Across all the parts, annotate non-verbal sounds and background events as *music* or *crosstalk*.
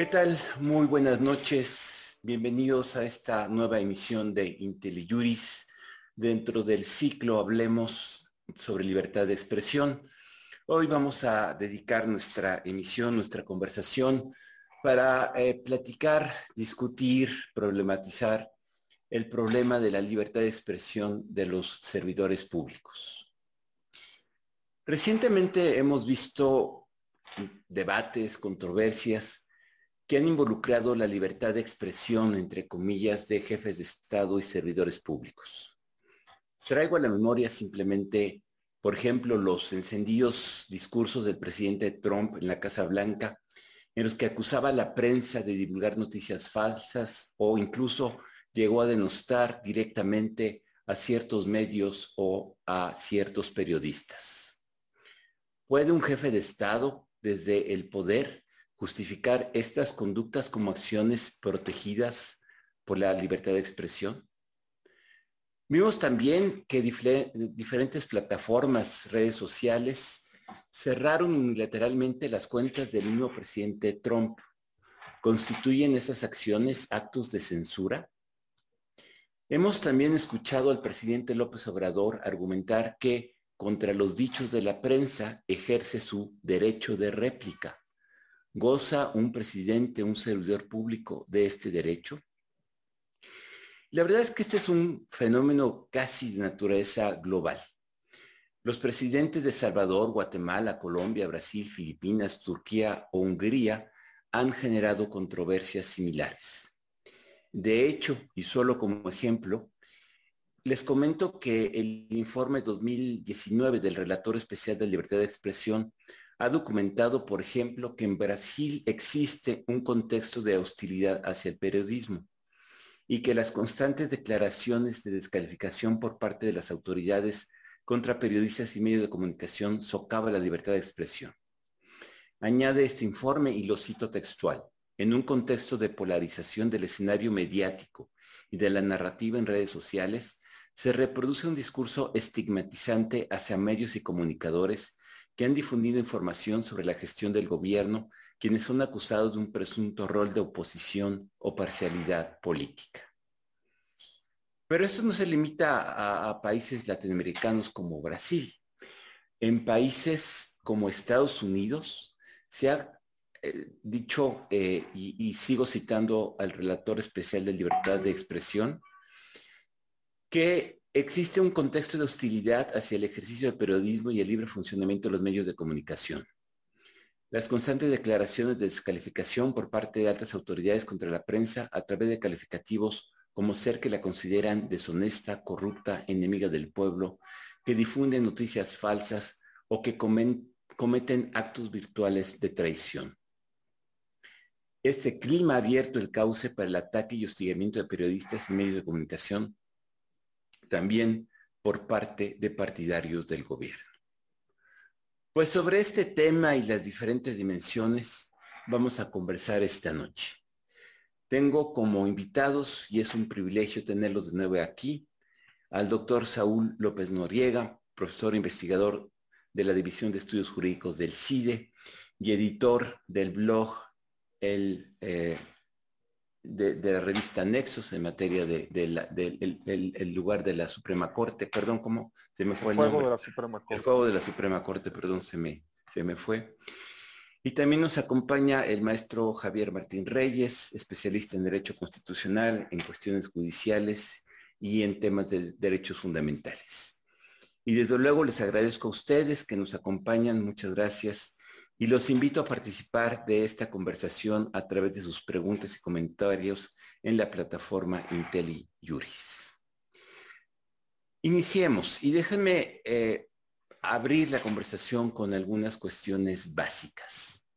¿Qué tal? Muy buenas noches. Bienvenidos a esta nueva emisión de IntelliJuris dentro del ciclo Hablemos sobre libertad de expresión. Hoy vamos a dedicar nuestra emisión, nuestra conversación para eh, platicar, discutir, problematizar el problema de la libertad de expresión de los servidores públicos. Recientemente hemos visto debates, controversias que han involucrado la libertad de expresión, entre comillas, de jefes de Estado y servidores públicos. Traigo a la memoria simplemente, por ejemplo, los encendidos discursos del presidente Trump en la Casa Blanca, en los que acusaba a la prensa de divulgar noticias falsas o incluso llegó a denostar directamente a ciertos medios o a ciertos periodistas. ¿Puede un jefe de Estado, desde el poder, justificar estas conductas como acciones protegidas por la libertad de expresión? Vimos también que diferentes plataformas, redes sociales, cerraron unilateralmente las cuentas del mismo presidente Trump. ¿Constituyen esas acciones actos de censura? Hemos también escuchado al presidente López Obrador argumentar que contra los dichos de la prensa ejerce su derecho de réplica. ¿Goza un presidente, un servidor público de este derecho? La verdad es que este es un fenómeno casi de naturaleza global. Los presidentes de Salvador, Guatemala, Colombia, Brasil, Filipinas, Turquía o Hungría han generado controversias similares. De hecho, y solo como ejemplo, les comento que el informe 2019 del Relator Especial de Libertad de Expresión ha documentado, por ejemplo, que en Brasil existe un contexto de hostilidad hacia el periodismo y que las constantes declaraciones de descalificación por parte de las autoridades contra periodistas y medios de comunicación socava la libertad de expresión. Añade este informe y lo cito textual. En un contexto de polarización del escenario mediático y de la narrativa en redes sociales, se reproduce un discurso estigmatizante hacia medios y comunicadores que han difundido información sobre la gestión del gobierno, quienes son acusados de un presunto rol de oposición o parcialidad política. Pero esto no se limita a, países latinoamericanos como Brasil. En países como Estados Unidos se ha eh, dicho, eh, y sigo citando al relator especial de libertad de expresión, que Existe un contexto de hostilidad hacia el ejercicio del periodismo y el libre funcionamiento de los medios de comunicación. Las constantes declaraciones de descalificación por parte de altas autoridades contra la prensa a través de calificativos como ser que la consideran deshonesta, corrupta, enemiga del pueblo, que difunden noticias falsas o que cometen actos virtuales de traición. Este clima ha abierto el cauce para el ataque y hostigamiento de periodistas y medios de comunicación también por parte de partidarios del gobierno. Pues sobre este tema y las diferentes dimensiones vamos a conversar esta noche. Tengo como invitados, y es un privilegio tenerlos de nuevo aquí, al doctor Saúl López Noriega, profesor investigador de la División de Estudios Jurídicos del CIDE y editor del blog El eh, de, la revista Nexos en materia del de, el lugar de la Suprema Corte, perdón, ¿cómo se me fue el, juego de la Suprema Corte. El juego de la Suprema Corte, perdón, se me, se me fue. Y también nos acompaña el maestro Javier Martín Reyes, especialista en Derecho Constitucional, en cuestiones judiciales y en temas de derechos fundamentales. Y desde luego les agradezco a ustedes que nos acompañan, muchas gracias y los invito a participar de esta conversación a través de sus preguntas y comentarios en la plataforma IntelliJuris. Iniciemos y déjenme eh, abrir la conversación con algunas cuestiones básicas.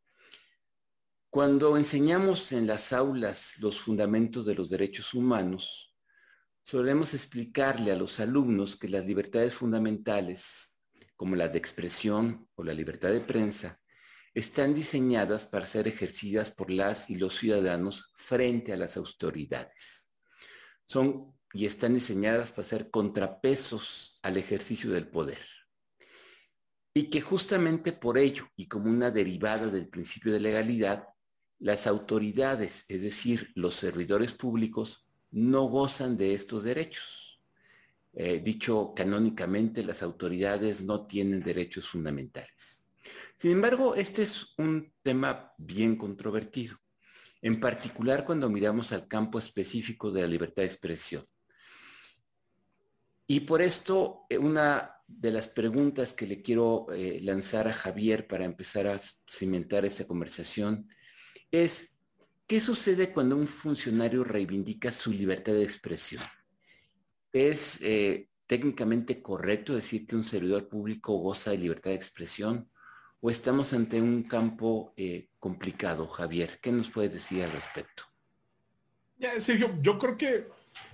Cuando enseñamos en las aulas los fundamentos de los derechos humanos, solemos explicarle a los alumnos que las libertades fundamentales, como la de expresión o la libertad de prensa, están diseñadas para ser ejercidas por las y los ciudadanos frente a las autoridades. Son y están diseñadas para ser contrapesos al ejercicio del poder. Y que justamente por ello, y como una derivada del principio de legalidad, las autoridades, es decir, los servidores públicos, no gozan de estos derechos. Eh, dicho canónicamente, las autoridades no tienen derechos fundamentales. Sin embargo, este es un tema bien controvertido, en particular cuando miramos al campo específico de la libertad de expresión. Y por esto, eh, una de las preguntas que le quiero eh, lanzar a Javier para empezar a cimentar esta conversación es, ¿qué sucede cuando un funcionario reivindica su libertad de expresión? ¿Es eh, técnicamente correcto decir que un servidor público goza de libertad de expresión? ¿O estamos ante un campo complicado, Javier? ¿Qué nos puedes decir al respecto? Sergio, yo creo que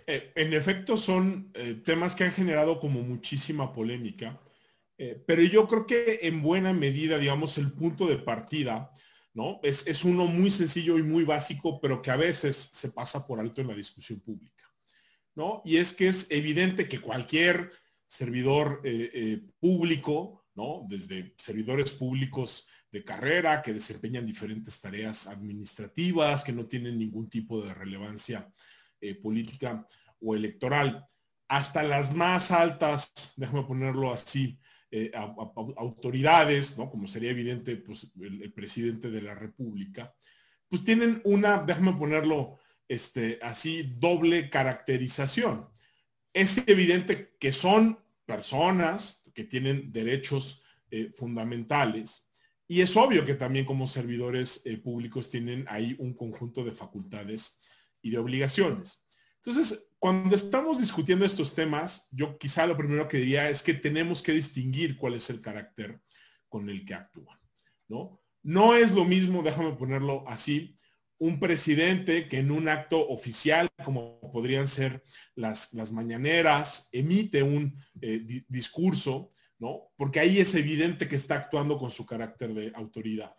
eh, en efecto, son eh, temas que han generado como muchísima polémica, eh, pero yo creo que en buena medida, digamos, el punto de partida, ¿no? Es, es, uno muy sencillo y muy básico, pero que a veces se pasa por alto en la discusión pública, ¿no? Y es que es evidente que cualquier servidor público, Desde servidores públicos de carrera que desempeñan diferentes tareas administrativas, que no tienen ningún tipo de relevancia eh, política o electoral, hasta las más altas, déjame ponerlo así, eh, autoridades, ¿no? como sería evidente pues, el, presidente de la República, pues tienen una, déjame ponerlo este, así, doble caracterización. Es evidente que son personas que tienen derechos eh, fundamentales y es obvio que también como servidores públicos tienen ahí un conjunto de facultades y de obligaciones. Entonces, cuando estamos discutiendo estos temas, yo quizá lo primero que diría es que tenemos que distinguir cuál es el carácter con el que actúan, ¿no? No es lo mismo, déjame ponerlo así, un presidente que en un acto oficial, como podrían ser las, las mañaneras, emite un eh, discurso, ¿no? Porque ahí es evidente que está actuando con su carácter de autoridad.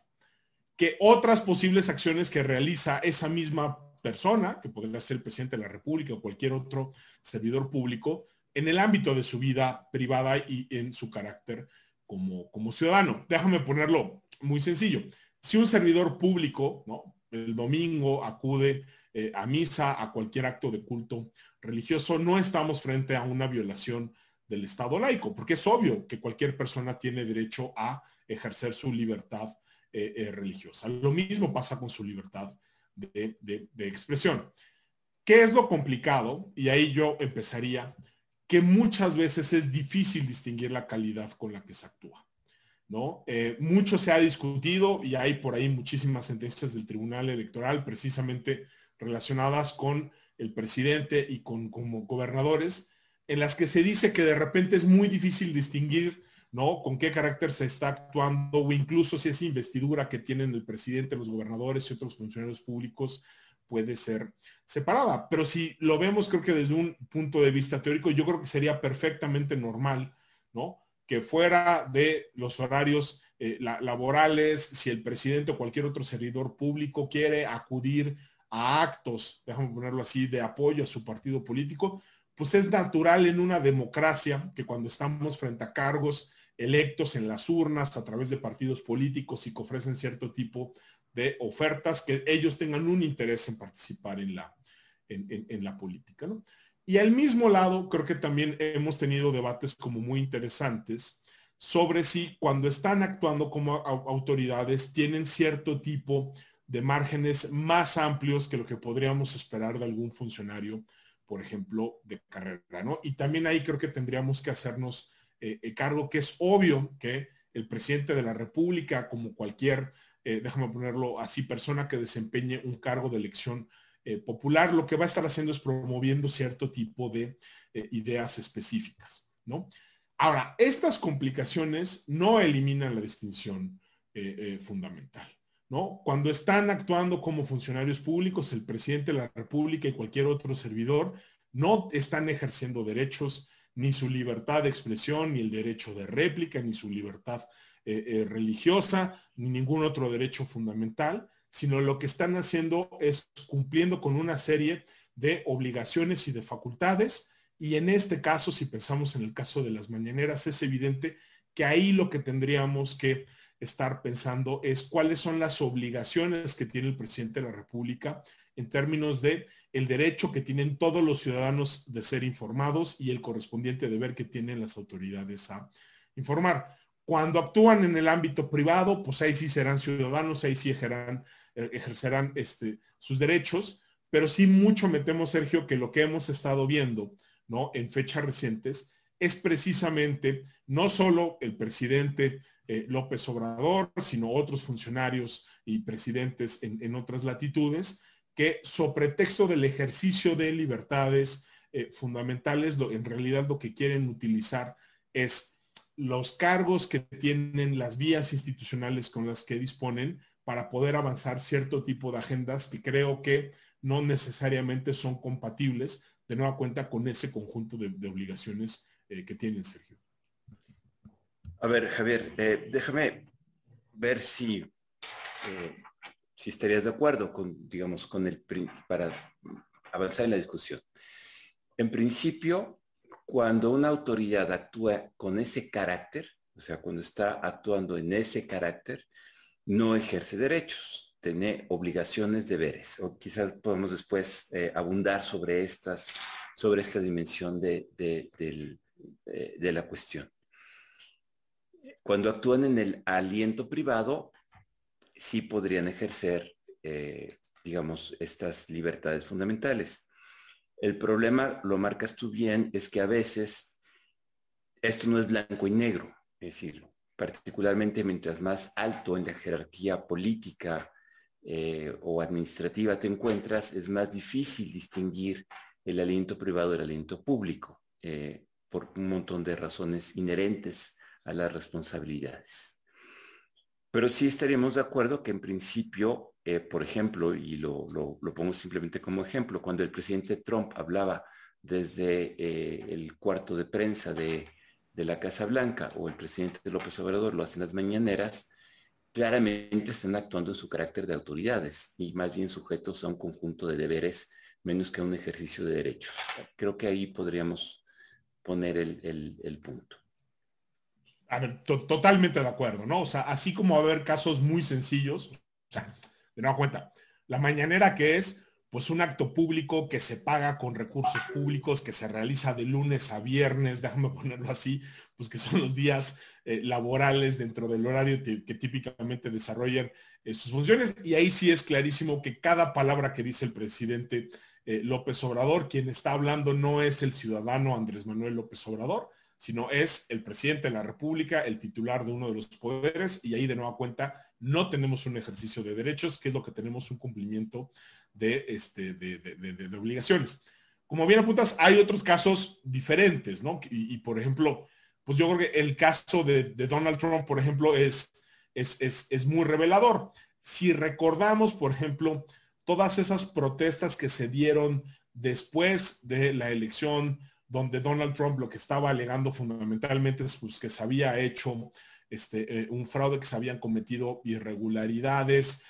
Que otras posibles acciones que realiza esa misma persona, que podría ser el presidente de la República o cualquier otro servidor público, en el ámbito de su vida privada y en su carácter como, como ciudadano. Déjame ponerlo muy sencillo. Si un servidor público, ¿no? El domingo acude eh, a misa, a cualquier acto de culto religioso, no estamos frente a una violación del Estado laico, porque es obvio que cualquier persona tiene derecho a ejercer su libertad eh, eh, religiosa. Lo mismo pasa con su libertad de, expresión. ¿Qué es lo complicado? Y ahí yo empezaría, que muchas veces es difícil distinguir la calidad con la que se actúa. ¿No? Eh, mucho se ha discutido y hay por ahí muchísimas sentencias del Tribunal Electoral precisamente relacionadas con el presidente y con como gobernadores, en las que se dice que de repente es muy difícil distinguir ¿no? Con qué carácter se está actuando o incluso si esa investidura que tienen el presidente, los gobernadores y otros funcionarios públicos puede ser separada. Pero si lo vemos, creo que desde un punto de vista teórico, yo creo que sería perfectamente normal, ¿no? Que fuera de los horarios eh, laborales, si el presidente o cualquier otro servidor público quiere acudir a actos, déjame ponerlo así, de apoyo a su partido político, pues es natural en una democracia que cuando estamos frente a cargos electos en las urnas a través de partidos políticos y que ofrecen cierto tipo de ofertas, que ellos tengan un interés en participar en la, en, la política. Y al mismo lado, creo que también hemos tenido debates como muy interesantes sobre si cuando están actuando como autoridades tienen cierto tipo de márgenes más amplios que lo que podríamos esperar de algún funcionario, por ejemplo, de carrera, ¿no? Y también ahí creo que tendríamos que hacernos eh, eh, cargo que es obvio que el presidente de la República, como cualquier, eh, déjame ponerlo así, persona que desempeñe un cargo de elección popular, lo que va a estar haciendo es promoviendo cierto tipo de ideas específicas, ¿no? Ahora, estas complicaciones no eliminan la distinción fundamental. ¿No? Cuando están actuando como funcionarios públicos, el presidente de la República y cualquier otro servidor no están ejerciendo derechos ni su libertad de expresión, ni el derecho de réplica, ni su libertad eh, eh, religiosa, ni ningún otro derecho fundamental, sino lo que están haciendo es cumpliendo con una serie de obligaciones y de facultades. Y en este caso, si pensamos en el caso de las mañaneras, es evidente que ahí lo que tendríamos que estar pensando es cuáles son las obligaciones que tiene el presidente de la República en términos de el derecho que tienen todos los ciudadanos de ser informados y el correspondiente deber que tienen las autoridades a informar. Cuando actúan en el ámbito privado, pues ahí sí serán ciudadanos, ahí sí ejercerán, ejercerán este, sus derechos, pero sí mucho me temo, Sergio, que lo que hemos estado viendo ¿no? en fechas recientes es precisamente no solo el presidente eh, López Obrador, sino otros funcionarios y presidentes en, otras latitudes, que sobre texto del ejercicio de libertades eh, fundamentales, en realidad lo que quieren utilizar es los cargos que tienen las vías institucionales con las que disponen para poder avanzar cierto tipo de agendas que creo que no necesariamente son compatibles de nueva cuenta con ese conjunto de, obligaciones eh, que tienen, Sergio. A ver, Javier, eh, déjame ver si, eh, si estarías de acuerdo con, digamos, con el para avanzar en la discusión. En principio, cuando una autoridad actúa con ese carácter, o sea, cuando está actuando en ese carácter, no ejerce derechos, tiene obligaciones, deberes. O quizás podemos después eh, abundar sobre estas, sobre esta dimensión de, de, la cuestión. Cuando actúan en el aliento privado, sí podrían ejercer, eh, digamos, estas libertades fundamentales. El problema, lo marcas tú bien, es que a veces esto no es blanco y negro, es particularmente mientras más alto en la jerarquía política eh, o administrativa te encuentras, es más difícil distinguir el aliento privado del aliento público, eh, por un montón de razones inherentes a las responsabilidades. Pero sí estaríamos de acuerdo que en principio eh, por ejemplo, y lo, pongo simplemente como ejemplo, cuando el presidente Trump hablaba desde el cuarto de prensa de, la Casa Blanca o el presidente López Obrador lo hacen las mañaneras, claramente están actuando en su carácter de autoridades y más bien sujetos a un conjunto de deberes menos que a un ejercicio de derechos. Creo que ahí podríamos poner el, punto. A ver, totalmente de acuerdo, ¿no? O sea, así como haber casos muy sencillos, o sea, de nueva cuenta, la mañanera que es pues un acto público que se paga con recursos públicos, que se realiza de lunes a viernes, déjame ponerlo así, pues que son los días eh, laborales dentro del horario que típicamente desarrollan eh, sus funciones. Y ahí sí es clarísimo que cada palabra que dice el presidente eh, López Obrador, quien está hablando no es el ciudadano Andrés Manuel López Obrador, sino es el presidente de la República, el titular de uno de los poderes, y ahí de nueva cuenta no tenemos un ejercicio de derechos, que es lo que tenemos un cumplimiento de, este, de, obligaciones. Como bien apuntas, hay otros casos diferentes, ¿no? Y, por ejemplo, pues yo creo que el caso de, Donald Trump, por ejemplo, es, es, es muy revelador. Si recordamos, por ejemplo, todas esas protestas que se dieron después de la elección donde Donald Trump lo que estaba alegando fundamentalmente es pues, que se había hecho este, eh, un fraude, que se habían cometido irregularidades,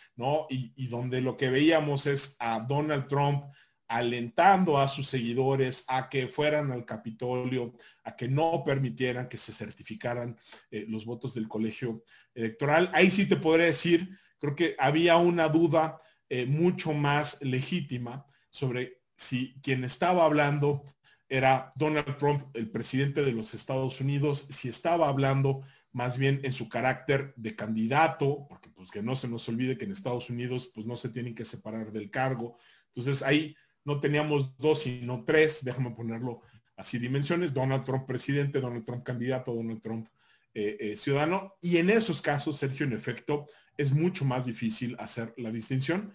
Y, donde lo que veíamos es a Donald Trump alentando a sus seguidores a que fueran al Capitolio, a que no permitieran que se certificaran eh, los votos del colegio electoral. Ahí sí te podré decir, creo que había una duda eh, mucho más legítima sobre si quien estaba hablando era Donald Trump, el presidente de los Estados Unidos, si estaba hablando más bien en su carácter de candidato, pues que no se nos olvide que en Estados Unidos pues no se tienen que separar del cargo. Entonces ahí no teníamos dos, sino tres, déjame ponerlo así dimensiones, Donald Trump presidente, Donald Trump candidato, Donald Trump eh, eh, ciudadano. Y en esos casos, Sergio, en efecto, es mucho más difícil hacer la distinción,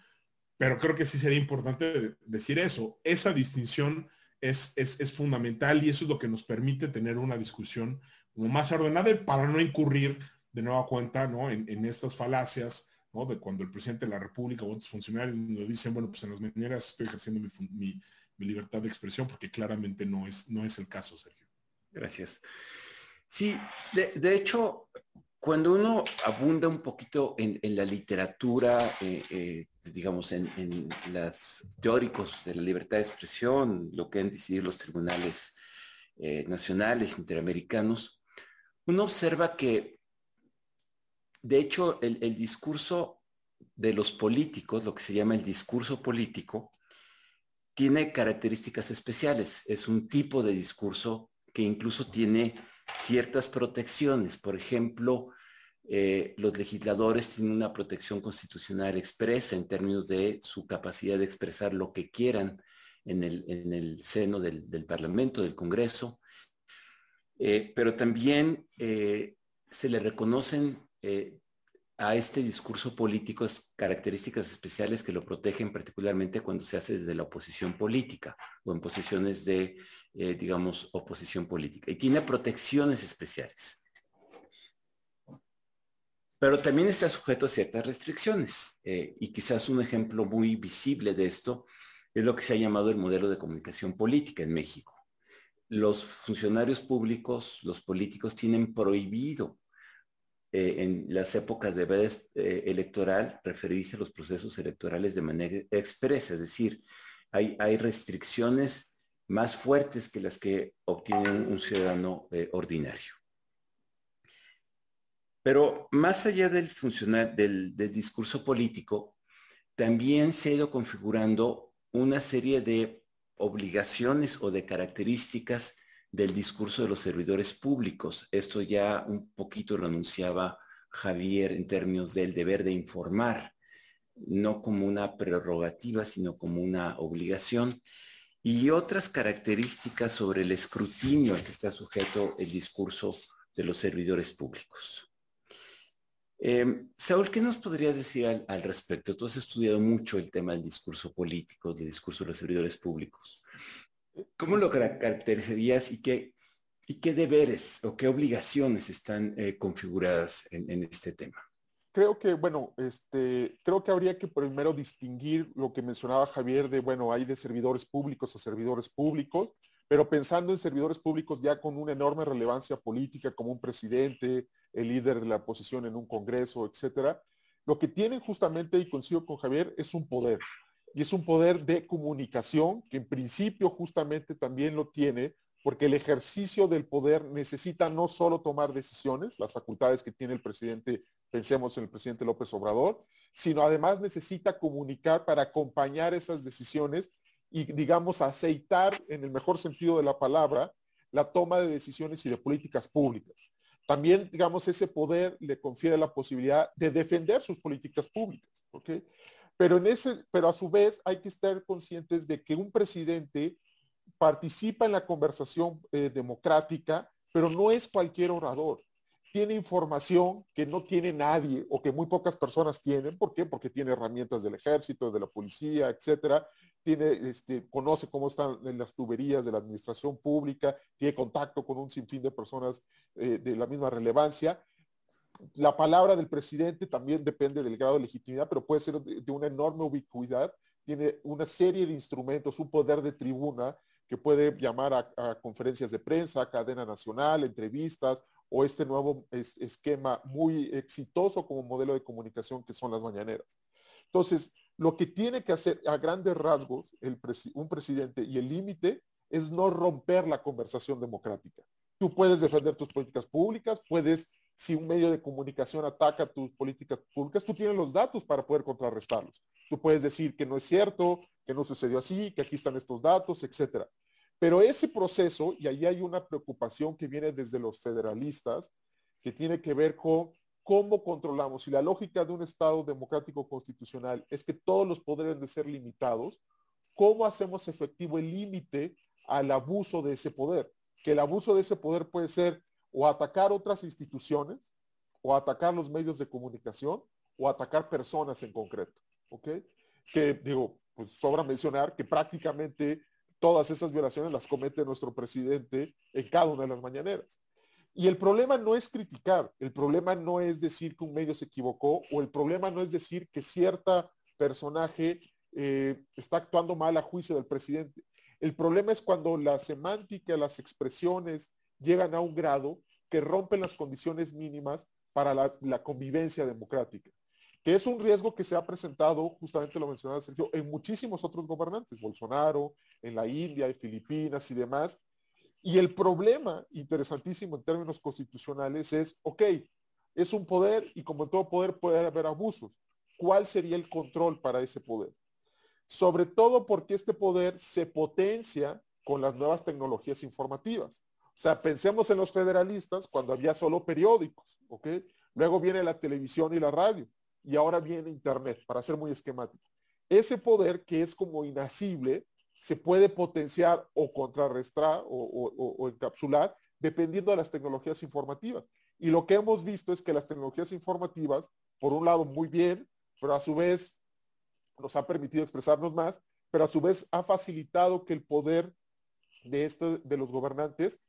pero creo que sí sería importante decir eso. Esa distinción es, fundamental y eso es lo que nos permite tener una discusión más ordenada para no incurrir de nueva cuenta ¿no? en, estas falacias ¿no? de cuando el presidente de la República o otros funcionarios nos dicen, bueno, pues en las maneras estoy ejerciendo mi, libertad de expresión porque claramente no es, no es el caso, Sergio. Gracias. Sí, de, hecho, cuando uno abunda un poquito en, la literatura, eh, eh, digamos, en, en los teóricos de la libertad de expresión, lo que han decidido los tribunales eh, nacionales, interamericanos, uno observa que de hecho, el, discurso de los políticos, lo que se llama el discurso político, tiene características especiales. Es un tipo de discurso que incluso tiene ciertas protecciones. Por ejemplo, eh, los legisladores tienen una protección constitucional expresa en términos de su capacidad de expresar lo que quieran en el, seno del, Parlamento, del Congreso, eh, pero también eh, se le reconocen a este discurso político características especiales que lo protegen particularmente cuando se hace desde la oposición política o en posiciones de, digamos, oposición política. Y tiene protecciones especiales pero también está sujeto a ciertas restricciones. Eh, y quizás un ejemplo muy visible de esto es lo que se ha llamado el modelo de comunicación política en México. Los funcionarios públicos, los políticos tienen prohibido eh, en las épocas de veda eh, electoral referirse a los procesos electorales de manera expresa, es decir, hay, hay restricciones más fuertes que las que obtiene un ciudadano ordinario. Pero más allá del funcionar del, discurso político, también se ha ido configurando una serie de obligaciones o de características del discurso de los servidores públicos. Esto ya un poquito lo anunciaba Javier en términos del deber de informar, no como una prerrogativa, sino como una obligación. Y otras características sobre el escrutinio al que está sujeto el discurso de los servidores públicos. Eh, Saúl, ¿qué nos podrías decir al, respecto? Tú has estudiado mucho el tema del discurso político, del discurso de los servidores públicos. ¿Cómo lo caracterizarías y qué, y qué deberes o qué obligaciones están eh, configuradas en, este tema? Creo que, bueno, este, creo que habría que primero distinguir lo que mencionaba Javier de, bueno, hay de servidores públicos a servidores públicos, pero pensando en servidores públicos ya con una enorme relevancia política como un presidente, el líder de la oposición en un congreso, etcétera, lo que tienen justamente, y coincido con Javier, es un poder. Y es un poder de comunicación que en principio justamente también lo tiene, porque el ejercicio del poder necesita no solo tomar decisiones, las facultades que tiene el presidente, pensemos en el presidente López Obrador, sino además necesita comunicar para acompañar esas decisiones y, digamos, aceitar, en el mejor sentido de la palabra, la toma de decisiones y de políticas públicas también, digamos, ese poder le confiere la posibilidad de defender sus políticas públicas. Pero, en ese, pero a su vez hay que estar conscientes de que un presidente participa en la conversación eh, democrática, pero no es cualquier orador. Tiene información que no tiene nadie o que muy pocas personas tienen. ¿Por qué? Porque tiene herramientas del ejército, de la policía, etcétera, tiene, este, conoce cómo están las tuberías de la administración pública, tiene contacto con un sinfín de personas eh, de la misma relevancia. La palabra del presidente también depende del grado de legitimidad, pero puede ser de, una enorme ubicuidad. Tiene una serie de instrumentos, un poder de tribuna que puede llamar a, conferencias de prensa, cadena nacional, entrevistas o este nuevo esquema muy exitoso como modelo de comunicación que son las mañaneras. Entonces, lo que tiene que hacer a grandes rasgos un presidente y el límite es no romper la conversación democrática. Tú puedes defender tus políticas públicas, puedes, si un medio de comunicación ataca tus políticas públicas, tú tienes los datos para poder contrarrestarlos. Tú puedes decir que no es cierto, que no sucedió así, que aquí están estos datos, etcétera. Pero ese proceso, y ahí hay una preocupación que viene desde los federalistas, que tiene que ver con ¿Cómo controlamos? Si la lógica de un Estado democrático constitucional es que todos los poderes de ser limitados, ¿cómo hacemos efectivo el límite al abuso de ese poder? Que el abuso de ese poder puede ser o atacar otras instituciones, o atacar los medios de comunicación, o atacar personas en concreto. ¿Ok? Que digo, pues sobra mencionar que prácticamente todas esas violaciones las comete nuestro presidente en cada una de las mañaneras. Y el problema no es criticar, el problema no es decir que un medio se equivocó o el problema no es decir que cierta personaje eh, está actuando mal a juicio del presidente. El problema es cuando la semántica, las expresiones llegan a un grado que rompen las condiciones mínimas para la, convivencia democrática, que es un riesgo que se ha presentado, justamente lo mencionaba Sergio, en muchísimos otros gobernantes, Bolsonaro, en la India, en Filipinas y demás, y el problema, interesantísimo en términos constitucionales, es, ok, Es un poder y como en todo poder puede haber abusos. ¿Cuál sería el control para ese poder? Sobre todo porque este poder se potencia con las nuevas tecnologías informativas. O sea, pensemos en los federalistas cuando había solo periódicos, ¿ok? Luego viene la televisión y la radio y ahora viene Internet, para ser muy esquemático. Ese poder que es como inacible se puede potenciar o contrarrestar o, encapsular dependiendo de las tecnologías informativas. Y lo que hemos visto es que las tecnologías informativas, por un lado, muy bien, pero a su vez nos ha permitido expresarnos más, pero a su vez ha facilitado que el poder de, esto, de los gobernantes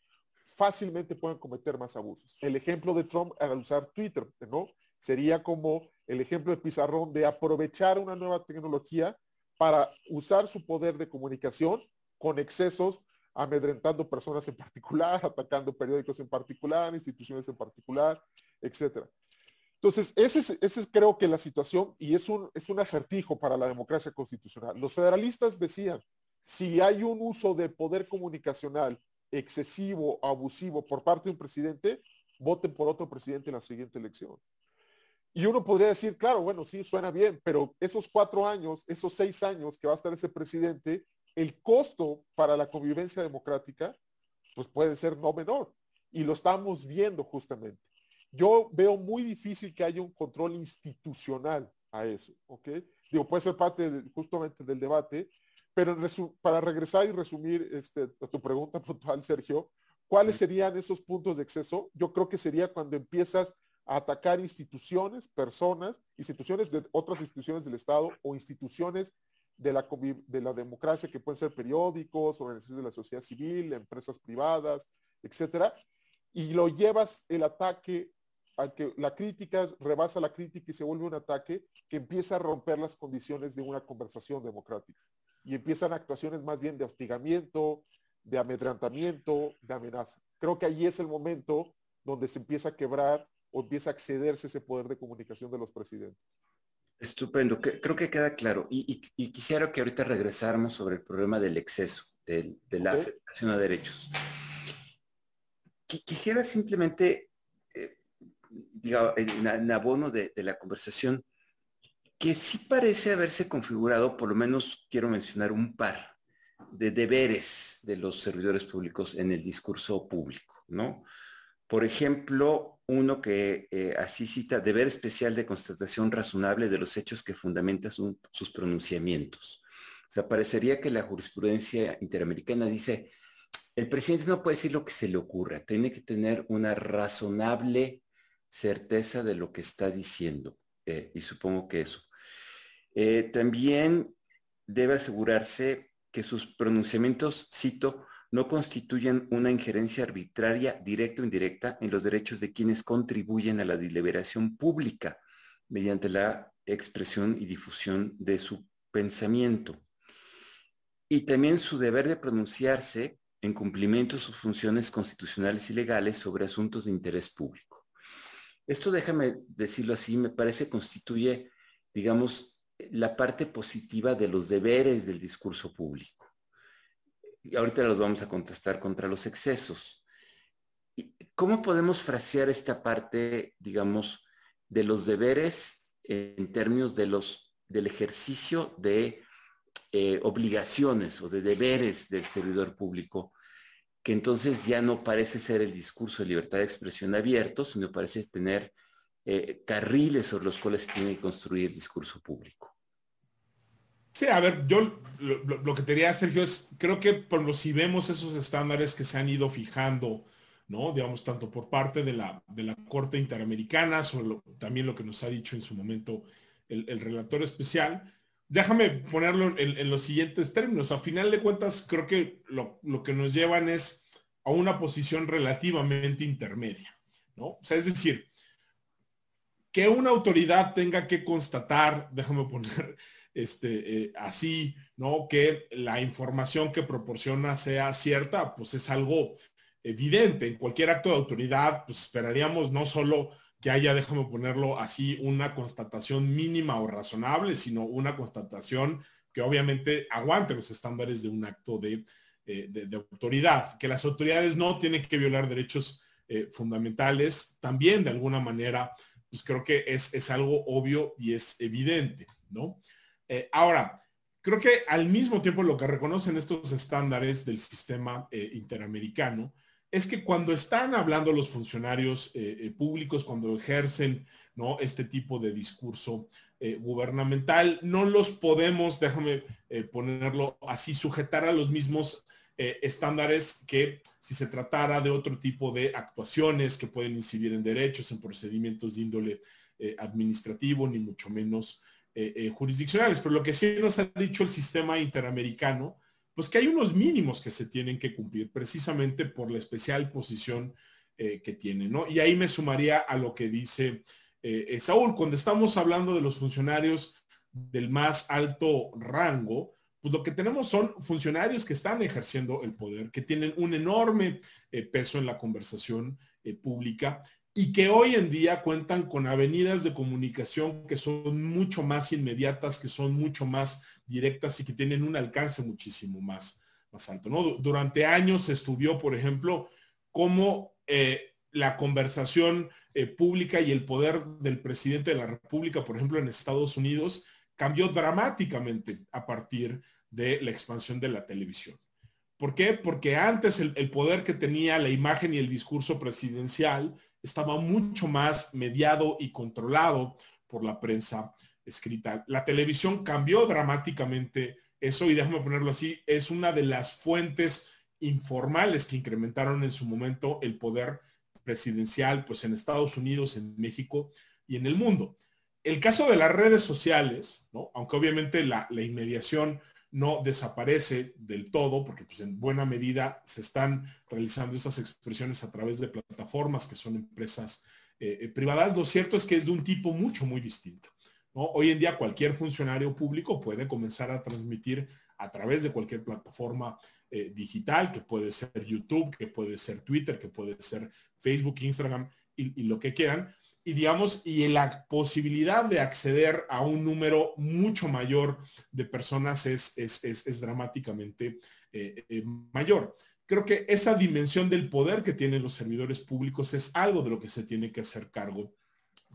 fácilmente puedan cometer más abusos. El ejemplo de Trump al usar Twitter, ¿no? Sería como el ejemplo de Pizarrón de aprovechar una nueva tecnología para usar su poder de comunicación con excesos, amedrentando personas en particular, *laughs* atacando periódicos en particular, instituciones en particular, etcétera. Entonces, ese es, ese creo que la situación y es un, es un acertijo para la democracia constitucional. Los federalistas decían, si hay un uso de poder comunicacional excesivo, abusivo por parte de un presidente, voten por otro presidente en la siguiente elección. Y uno podría decir, claro, bueno, sí, suena bien, pero esos cuatro años, esos seis años que va a estar ese presidente, el costo para la convivencia democrática, pues puede ser no menor. Y lo estamos viendo justamente. Yo veo muy difícil que haya un control institucional a eso, ¿ok? Digo, puede ser parte justamente del debate, pero para regresar y resumir este, tu pregunta puntual, Sergio, ¿cuáles serían esos puntos de exceso? Yo creo que sería cuando empiezas a atacar instituciones, personas, instituciones de otras instituciones del Estado o instituciones de la, de la democracia que pueden ser periódicos, organizaciones de la sociedad civil, empresas privadas, etcétera, y lo llevas el ataque al que la crítica rebasa la crítica y se vuelve un ataque que empieza a romper las condiciones de una conversación democrática y empiezan actuaciones más bien de hostigamiento, de amedrentamiento, de amenaza. Creo que ahí es el momento donde se empieza a quebrar o empieza a accederse ese poder de comunicación de los presidentes. Estupendo, creo que queda claro. Y, quisiera que ahorita regresáramos sobre el problema del exceso, de, la afectación a derechos. Quisiera simplemente, eh, en, abono de la conversación, que sí parece haberse configurado, por lo menos quiero mencionar un par de deberes de los servidores públicos en el discurso público, ¿no? Por ejemplo, uno que eh, así cita, deber especial de constatación razonable de los hechos que fundamentan sus pronunciamientos. O sea, parecería que la jurisprudencia interamericana dice, el presidente no puede decir lo que se le ocurra, tiene que tener una razonable certeza de lo que está diciendo. Eh, y supongo que eso. Eh, también debe asegurarse que sus pronunciamientos, cito, no constituyen una injerencia arbitraria directa o indirecta en los derechos de quienes contribuyen a la deliberación pública mediante la expresión y difusión de su pensamiento. Y también su deber de pronunciarse en cumplimiento de sus funciones constitucionales y legales sobre asuntos de interés público. Esto, déjame decirlo así, me parece constituye, digamos, la parte positiva de los deberes del discurso público. Y ahorita los vamos a contestar contra los excesos. ¿Cómo podemos frasear esta parte, digamos, de los deberes en términos de los, del ejercicio de eh, obligaciones o de deberes del servidor público que entonces ya no parece ser el discurso de libertad de expresión abierto, sino parece tener eh, carriles sobre los cuales se tiene que construir el discurso público. Sí, a ver, yo lo, que te diría, Sergio, es, creo que por si vemos esos estándares que se han ido fijando, ¿no? Digamos, tanto por parte de la, de la Corte Interamericana, sobre también lo que nos ha dicho en su momento el, el relator especial, déjame ponerlo en, los siguientes términos. A final de cuentas, creo que lo, que nos llevan es a una posición relativamente intermedia, ¿no? O sea, es decir, que una autoridad tenga que constatar, déjame poner *laughs* este, eh, así, ¿no? Que la información que proporciona sea cierta, pues es algo evidente. En cualquier acto de autoridad, pues esperaríamos no solo que haya, déjame ponerlo así, una constatación mínima o razonable, sino una constatación que obviamente aguante los estándares de un acto de, eh, autoridad, que las autoridades no tienen que violar derechos eh, fundamentales, también de alguna manera, pues creo que es, es algo obvio y es evidente, ¿no? Eh, ahora, creo que al mismo tiempo lo que reconocen estos estándares del sistema interamericano es que cuando están hablando los funcionarios públicos, cuando ejercen ¿no? este tipo de discurso gubernamental, no los podemos, déjame ponerlo así, sujetar a los mismos eh, estándares que si se tratara de otro tipo de actuaciones que pueden incidir en derechos, en procedimientos de índole eh, administrativo, ni mucho menos eh, jurisdiccionales. Pero lo que sí nos ha dicho el sistema interamericano, pues que hay unos mínimos que se tienen que cumplir precisamente por la especial posición que tiene, ¿no? Y ahí me sumaría a lo que dice Saúl, cuando estamos hablando de los funcionarios del más alto rango, pues lo que tenemos son funcionarios que están ejerciendo el poder, que tienen un enorme eh, peso en la conversación eh, pública y que hoy en día cuentan con avenidas de comunicación que son mucho más inmediatas, que son mucho más directas y que tienen un alcance muchísimo más, más alto. ¿no? Durante años se estudió, por ejemplo, cómo eh, la conversación pública y el poder del presidente de la República, por ejemplo, en Estados Unidos, cambió dramáticamente a partir de la expansión de la televisión. ¿Por qué? Porque antes el, poder que tenía la imagen y el discurso presidencial estaba mucho más mediado y controlado por la prensa escrita. La televisión cambió dramáticamente eso y déjame ponerlo así, es una de las fuentes informales que incrementaron en su momento el poder presidencial, pues en Estados Unidos, en México y en el mundo. El caso de las redes sociales, ¿no? aunque obviamente la, inmediación no desaparece del todo, porque pues en buena medida se están realizando estas expresiones a través de plataformas que son empresas eh, eh, privadas. Lo cierto es que es de un tipo mucho, muy distinto. Hoy en día cualquier funcionario público puede comenzar a transmitir a través de cualquier plataforma eh, digital, que puede ser YouTube, que puede ser Twitter, que puede ser Facebook, Instagram y lo que quieran y digamos, y la posibilidad de acceder a un número mucho mayor de personas es, es, dramáticamente eh, eh, mayor. Creo que esa dimensión del poder que tienen los servidores públicos es algo de lo que se tiene que hacer cargo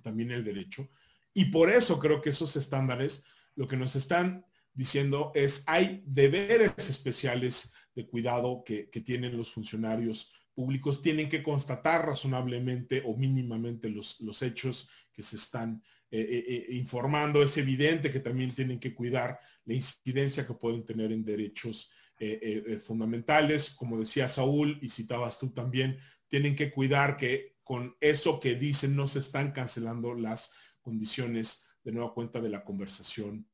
también el derecho. Y por eso creo que esos estándares lo que nos están diciendo es hay deberes especiales de cuidado que, tienen los funcionarios públicos tienen que constatar razonablemente o mínimamente los, los hechos que se están eh, eh, eh, informando. Es evidente que también tienen que cuidar la incidencia que pueden tener en derechos fundamentales. Como decía Saúl y citabas tú también, tienen que cuidar que con eso que dicen no se están cancelando las condiciones de nueva cuenta de la conversación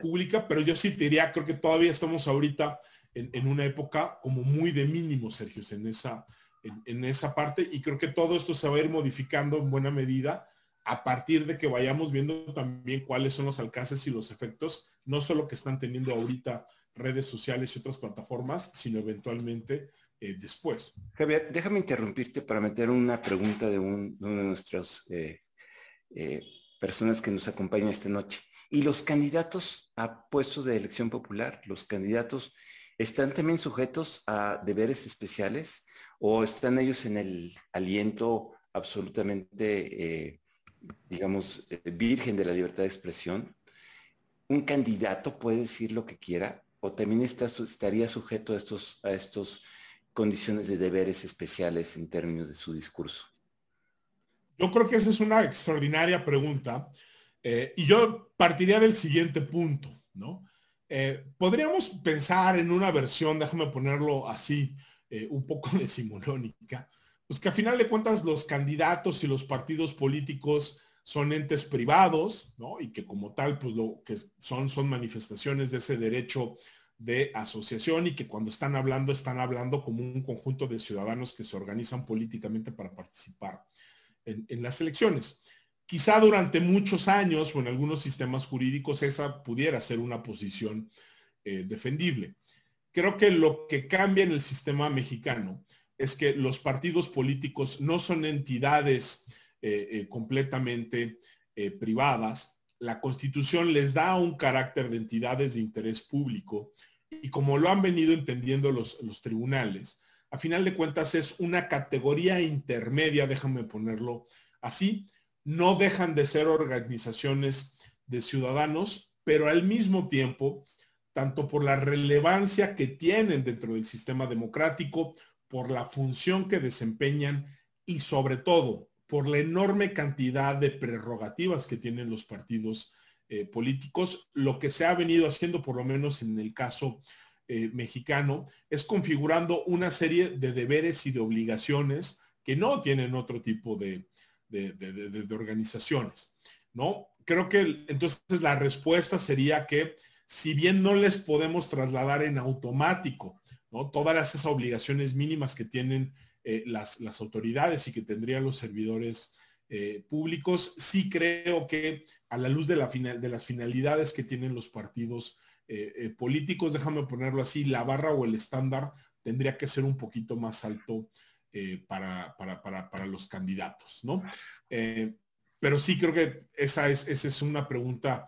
pública, pero yo sí te diría, creo que todavía estamos ahorita en, una época como muy de mínimo, Sergio, en esa, en, esa parte. Y creo que todo esto se va a ir modificando en buena medida a partir de que vayamos viendo también cuáles son los alcances y los efectos, no solo que están teniendo ahorita redes sociales y otras plataformas, sino eventualmente eh, después. Javier, déjame interrumpirte para meter una pregunta de, un, de uno de nuestras eh, eh, personas que nos acompaña esta noche. Y los candidatos a puestos de elección popular, los candidatos ¿Están también sujetos a deberes especiales o están ellos en el aliento absolutamente, eh, digamos, eh, virgen de la libertad de expresión? ¿Un candidato puede decir lo que quiera o también estaría sujeto a estos, a estos condiciones de deberes especiales en términos de su discurso? Yo creo que esa es una extraordinaria pregunta eh, y yo partiría del siguiente punto, ¿no? Eh, podríamos pensar en una versión, déjame ponerlo así, eh, un poco *laughs* decimonónica, pues que a final de cuentas los candidatos y los partidos políticos son entes privados, ¿no? Y que como tal, pues lo que son son manifestaciones de ese derecho de asociación y que cuando están hablando, están hablando como un conjunto de ciudadanos que se organizan políticamente para participar en las elecciones. Quizá durante muchos años o en algunos sistemas jurídicos esa pudiera ser una posición eh, defendible. Creo que lo que cambia en el sistema mexicano es que los partidos políticos no son entidades eh, eh, completamente privadas. La constitución les da un carácter de entidades de interés público y como lo han venido entendiendo los, los tribunales, a final de cuentas es una categoría intermedia, déjame ponerlo así, no dejan de ser organizaciones de ciudadanos, pero al mismo tiempo, tanto por la relevancia que tienen dentro del sistema democrático, por la función que desempeñan y sobre todo por la enorme cantidad de prerrogativas que tienen los partidos eh, políticos, lo que se ha venido haciendo, por lo menos en el caso eh, mexicano, es configurando una serie de deberes y de obligaciones que no tienen otro tipo de, organizaciones, ¿no? Creo que entonces la respuesta sería que si bien no les podemos trasladar en automático, ¿no? Todas esas obligaciones mínimas que tienen eh, las, autoridades y que tendrían los servidores eh, públicos, sí creo que a la luz de, la de las finalidades que tienen los partidos eh, políticos, déjame ponerlo así, la barra o el estándar tendría que ser un poquito más alto para, para, los candidatos, ¿no? pero sí creo que esa es, esa es una pregunta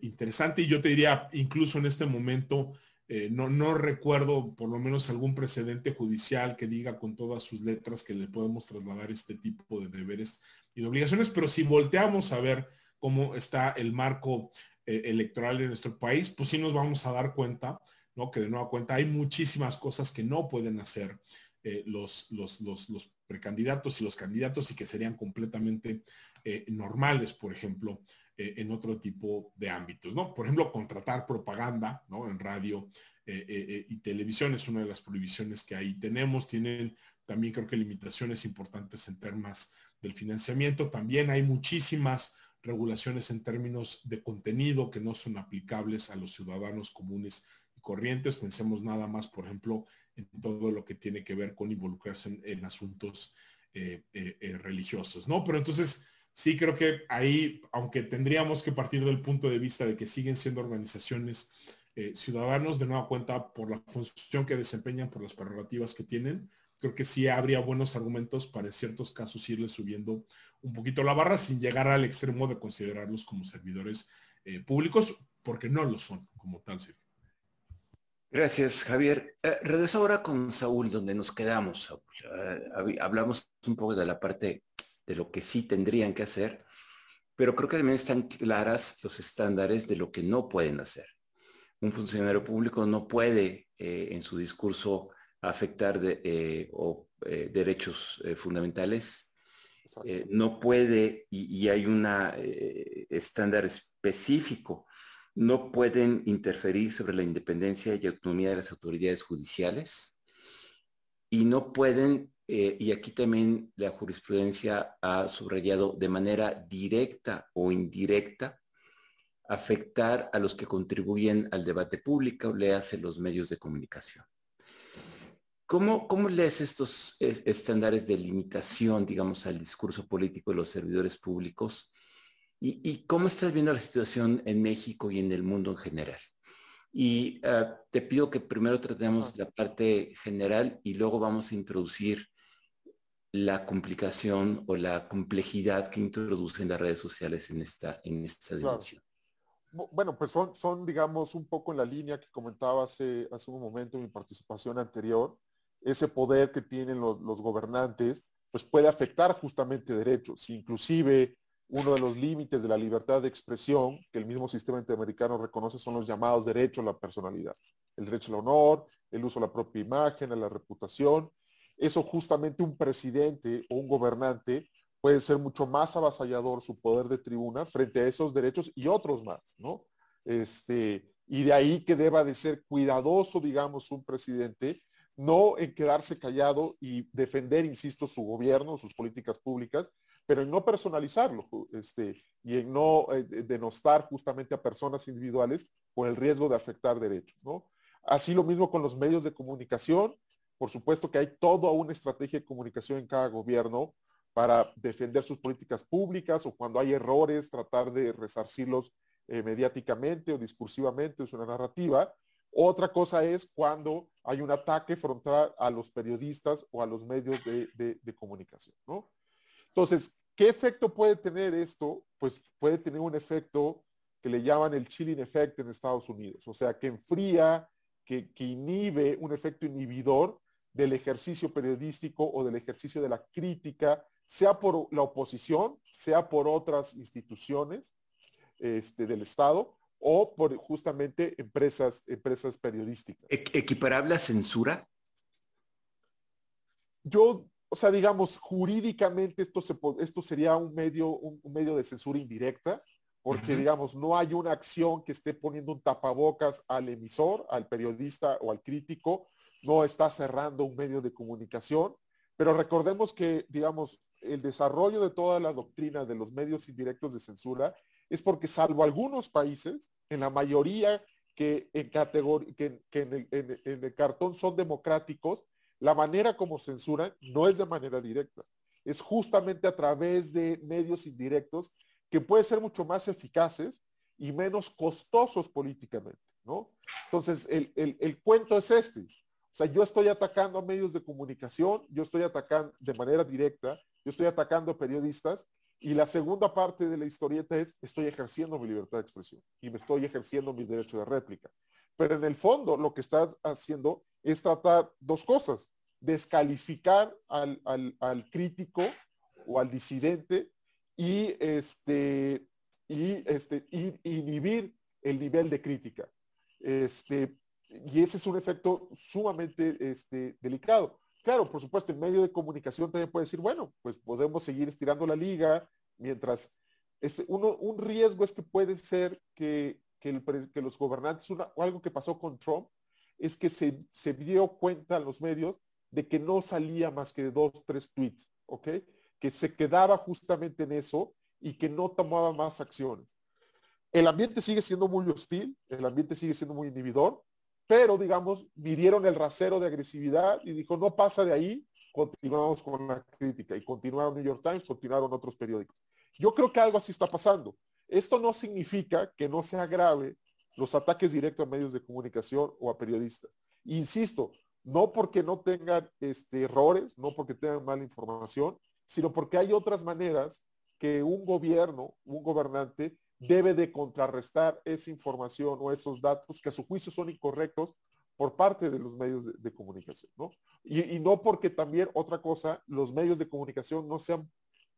interesante y yo te diría, incluso en este momento, eh, no, recuerdo por lo menos algún precedente judicial que diga con todas sus letras que le podemos trasladar este tipo de deberes y de obligaciones, pero si volteamos a ver cómo está el marco eh, electoral en nuestro país, pues sí nos vamos a dar cuenta, ¿no? Que de nueva cuenta hay muchísimas cosas que no pueden hacer eh, los, los, precandidatos y los candidatos y que serían completamente normales, por ejemplo, eh, en otro tipo de ámbitos, ¿no? Por ejemplo, contratar propaganda, ¿no? En radio eh, eh, y televisión es una de las prohibiciones que ahí tenemos. Tienen también creo que limitaciones importantes en términos del financiamiento. También hay muchísimas regulaciones en términos de contenido que no son aplicables a los ciudadanos comunes y corrientes. Pensemos nada más, por ejemplo, en todo lo que tiene que ver con involucrarse en, asuntos religiosos, ¿no? Pero entonces, sí creo que ahí, aunque tendríamos que partir del punto de vista de que siguen siendo organizaciones eh, ciudadanos, de nueva cuenta por la función que desempeñan, por las prerrogativas que tienen, creo que sí habría buenos argumentos para en ciertos casos irle subiendo un poquito la barra sin llegar al extremo de considerarlos como servidores eh, públicos, porque no lo son como tal. Gracias, Javier. Eh, regreso ahora con Saúl, donde nos quedamos. hablamos un poco de la parte de lo que sí tendrían que hacer, pero creo que también están claras los estándares de lo que no pueden hacer. Un funcionario público no puede eh, en su discurso afectar de, eh, eh, derechos fundamentales, no puede, y, y hay un estándar específico, no pueden interferir sobre la independencia y autonomía de las autoridades judiciales y no pueden eh, y aquí también la jurisprudencia ha subrayado de manera directa o indirecta afectar a los que contribuyen al debate público, le hace los medios de comunicación. ¿Cómo, ¿Cómo lees estos estándares de limitación, digamos, al discurso político de los servidores públicos? ¿Y, y cómo estás viendo la situación en México y en el mundo en general? Y ah, te pido que primero tratemos la parte general y luego vamos a introducir la complicación o la complejidad que introducen las redes sociales en esta, en esta dimensión. Bueno, pues son, son, digamos, un poco en la línea que comentaba hace, hace un momento en mi participación anterior. Ese poder que tienen los, gobernantes, pues puede afectar justamente derechos. Inclusive uno de los límites de la libertad de expresión que el mismo sistema interamericano reconoce son los llamados derechos a la personalidad. El derecho al honor, el uso de la propia imagen, a la reputación eso justamente un presidente o un gobernante puede ser mucho más avasallador su poder de tribuna frente a esos derechos y otros más, ¿no? Este, y de ahí que deba de ser cuidadoso, digamos, un presidente, no en quedarse callado y defender, insisto, su gobierno, sus políticas públicas, pero en no personalizarlo este, y en no eh, denostar justamente a personas individuales con el riesgo de afectar derechos, ¿no? Así lo mismo con los medios de comunicación, por supuesto que hay toda una estrategia de comunicación en cada gobierno para defender sus políticas públicas o cuando hay errores, tratar de resarcirlos eh, mediáticamente o discursivamente, es una narrativa. Otra cosa es cuando hay un ataque frontal a los periodistas o a los medios de, comunicación, ¿no? Entonces, ¿qué efecto puede tener esto? Pues puede tener un efecto que le llaman el chilling effect en Estados Unidos, o sea, que enfría, que, que inhibe un efecto inhibidor del ejercicio periodístico o del ejercicio de la crítica, sea por la oposición, sea por otras instituciones este, del Estado o por justamente empresas, empresas periodísticas. ¿Equiparable a censura? Yo, o sea, digamos, jurídicamente esto, se, esto sería un medio, un, medio de censura indirecta, porque, digamos, no hay una acción que esté poniendo un tapabocas al emisor, al periodista o al crítico, no está cerrando un medio de comunicación, pero recordemos que, digamos, el desarrollo de toda la doctrina de los medios indirectos de censura es porque salvo algunos países, en la mayoría que en, que, en, el, cartón son democráticos, la manera como censuran no es de manera directa, es justamente a través de medios indirectos que pueden ser mucho más eficaces y menos costosos políticamente, ¿no? Entonces, el, el cuento es este. O sea, yo estoy atacando a medios de comunicación, yo estoy atacando de manera directa, yo estoy atacando periodistas y la segunda parte de la historieta es, estoy ejerciendo mi libertad de expresión y me estoy ejerciendo mi derecho de réplica. Pero en el fondo lo que está haciendo es tratar dos cosas, descalificar al, al, crítico o al disidente y, este, y, este, inhibir el nivel de crítica. Este, y ese es un efecto sumamente este, delicado. Claro, por supuesto, en medio de comunicación también puede decir, bueno, pues podemos seguir estirando la liga, mientras es uno, un riesgo es que puede ser que, que, los gobernantes, o algo que pasó con Trump, es que se, se dio cuenta los medios de que no salía más que de dos, tres tweets, ¿ok? Que se quedaba justamente en eso y que no tomaba más acciones. El ambiente sigue siendo muy hostil, el ambiente sigue siendo muy inhibidor, pero digamos, midieron el rasero de agresividad y dijo, no pasa de ahí, continuamos con la crítica. Y continuaron New York Times, continuaron otros periódicos. Yo creo que algo así está pasando. Esto no significa que no sea grave los ataques directos a medios de comunicación o a periodistas. Insisto, no porque no tengan este, errores, no porque tengan mala información, sino porque hay otras maneras que un gobierno, un gobernante, debe de contrarrestar esa información o esos datos que a su juicio son incorrectos por parte de los medios de, comunicación, ¿no? Y, no porque también otra cosa, los medios de comunicación no sean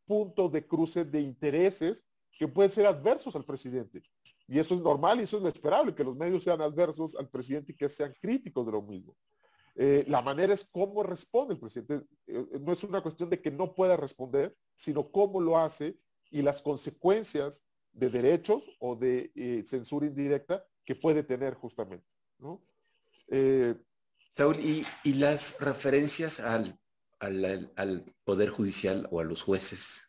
punto de cruce de intereses que pueden ser adversos al presidente. Y eso es normal y eso es lo esperable, que los medios sean adversos al presidente y que sean críticos de lo mismo. Eh, la manera es cómo responde el presidente. Eh, no es una cuestión de que no pueda responder, sino cómo lo hace y las consecuencias de derechos o de eh, censura indirecta que puede tener justamente. ¿no? Eh, Saúl, ¿y, las referencias al, al, Poder Judicial o a los jueces?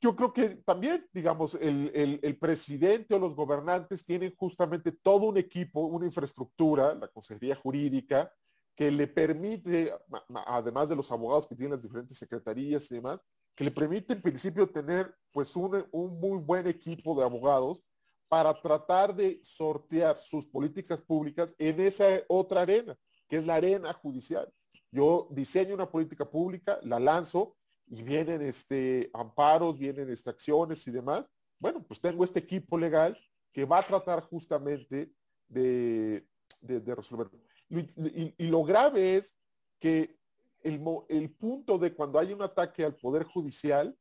Yo creo que también, digamos, el, el, presidente o los gobernantes tienen justamente todo un equipo, una infraestructura, la Consejería Jurídica, que le permite, además de los abogados que tienen las diferentes secretarías y demás, que le permite en principio tener pues un, muy buen equipo de abogados para tratar de sortear sus políticas públicas en esa otra arena, que es la arena judicial. Yo diseño una política pública, la lanzo y vienen este, amparos, vienen este, acciones y demás. Bueno, pues tengo este equipo legal que va a tratar justamente de, de, resolverlo. y, lo grave es que el, punto de cuando hay un ataque al Poder Judicial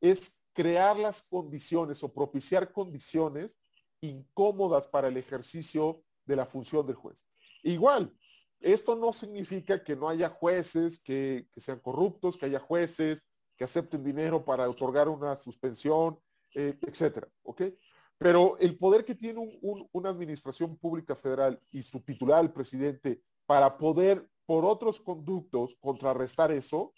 es crear las condiciones o propiciar condiciones incómodas para el ejercicio de la función del juez. Igual, esto no significa que no haya jueces que, sean corruptos, que haya jueces que acepten dinero para otorgar una suspensión, eh, etcétera. Pero el poder que tiene una administración pública federal y su titular, el presidente, para poder por otros conductos contrarrestar eso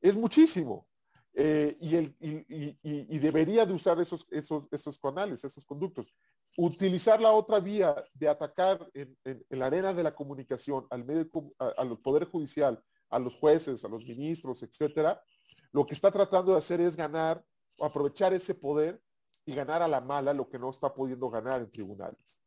es muchísimo. Eh, y, y, debería de usar esos, esos, esos canales, esos conductos. Utilizar la otra vía de atacar en, la arena de la comunicación al medio, al Poder Judicial, a los jueces, a los ministros, etcétera, lo que está tratando de hacer es ganar, aprovechar ese poder y ganar a la mala lo que no está pudiendo ganar en tribunales.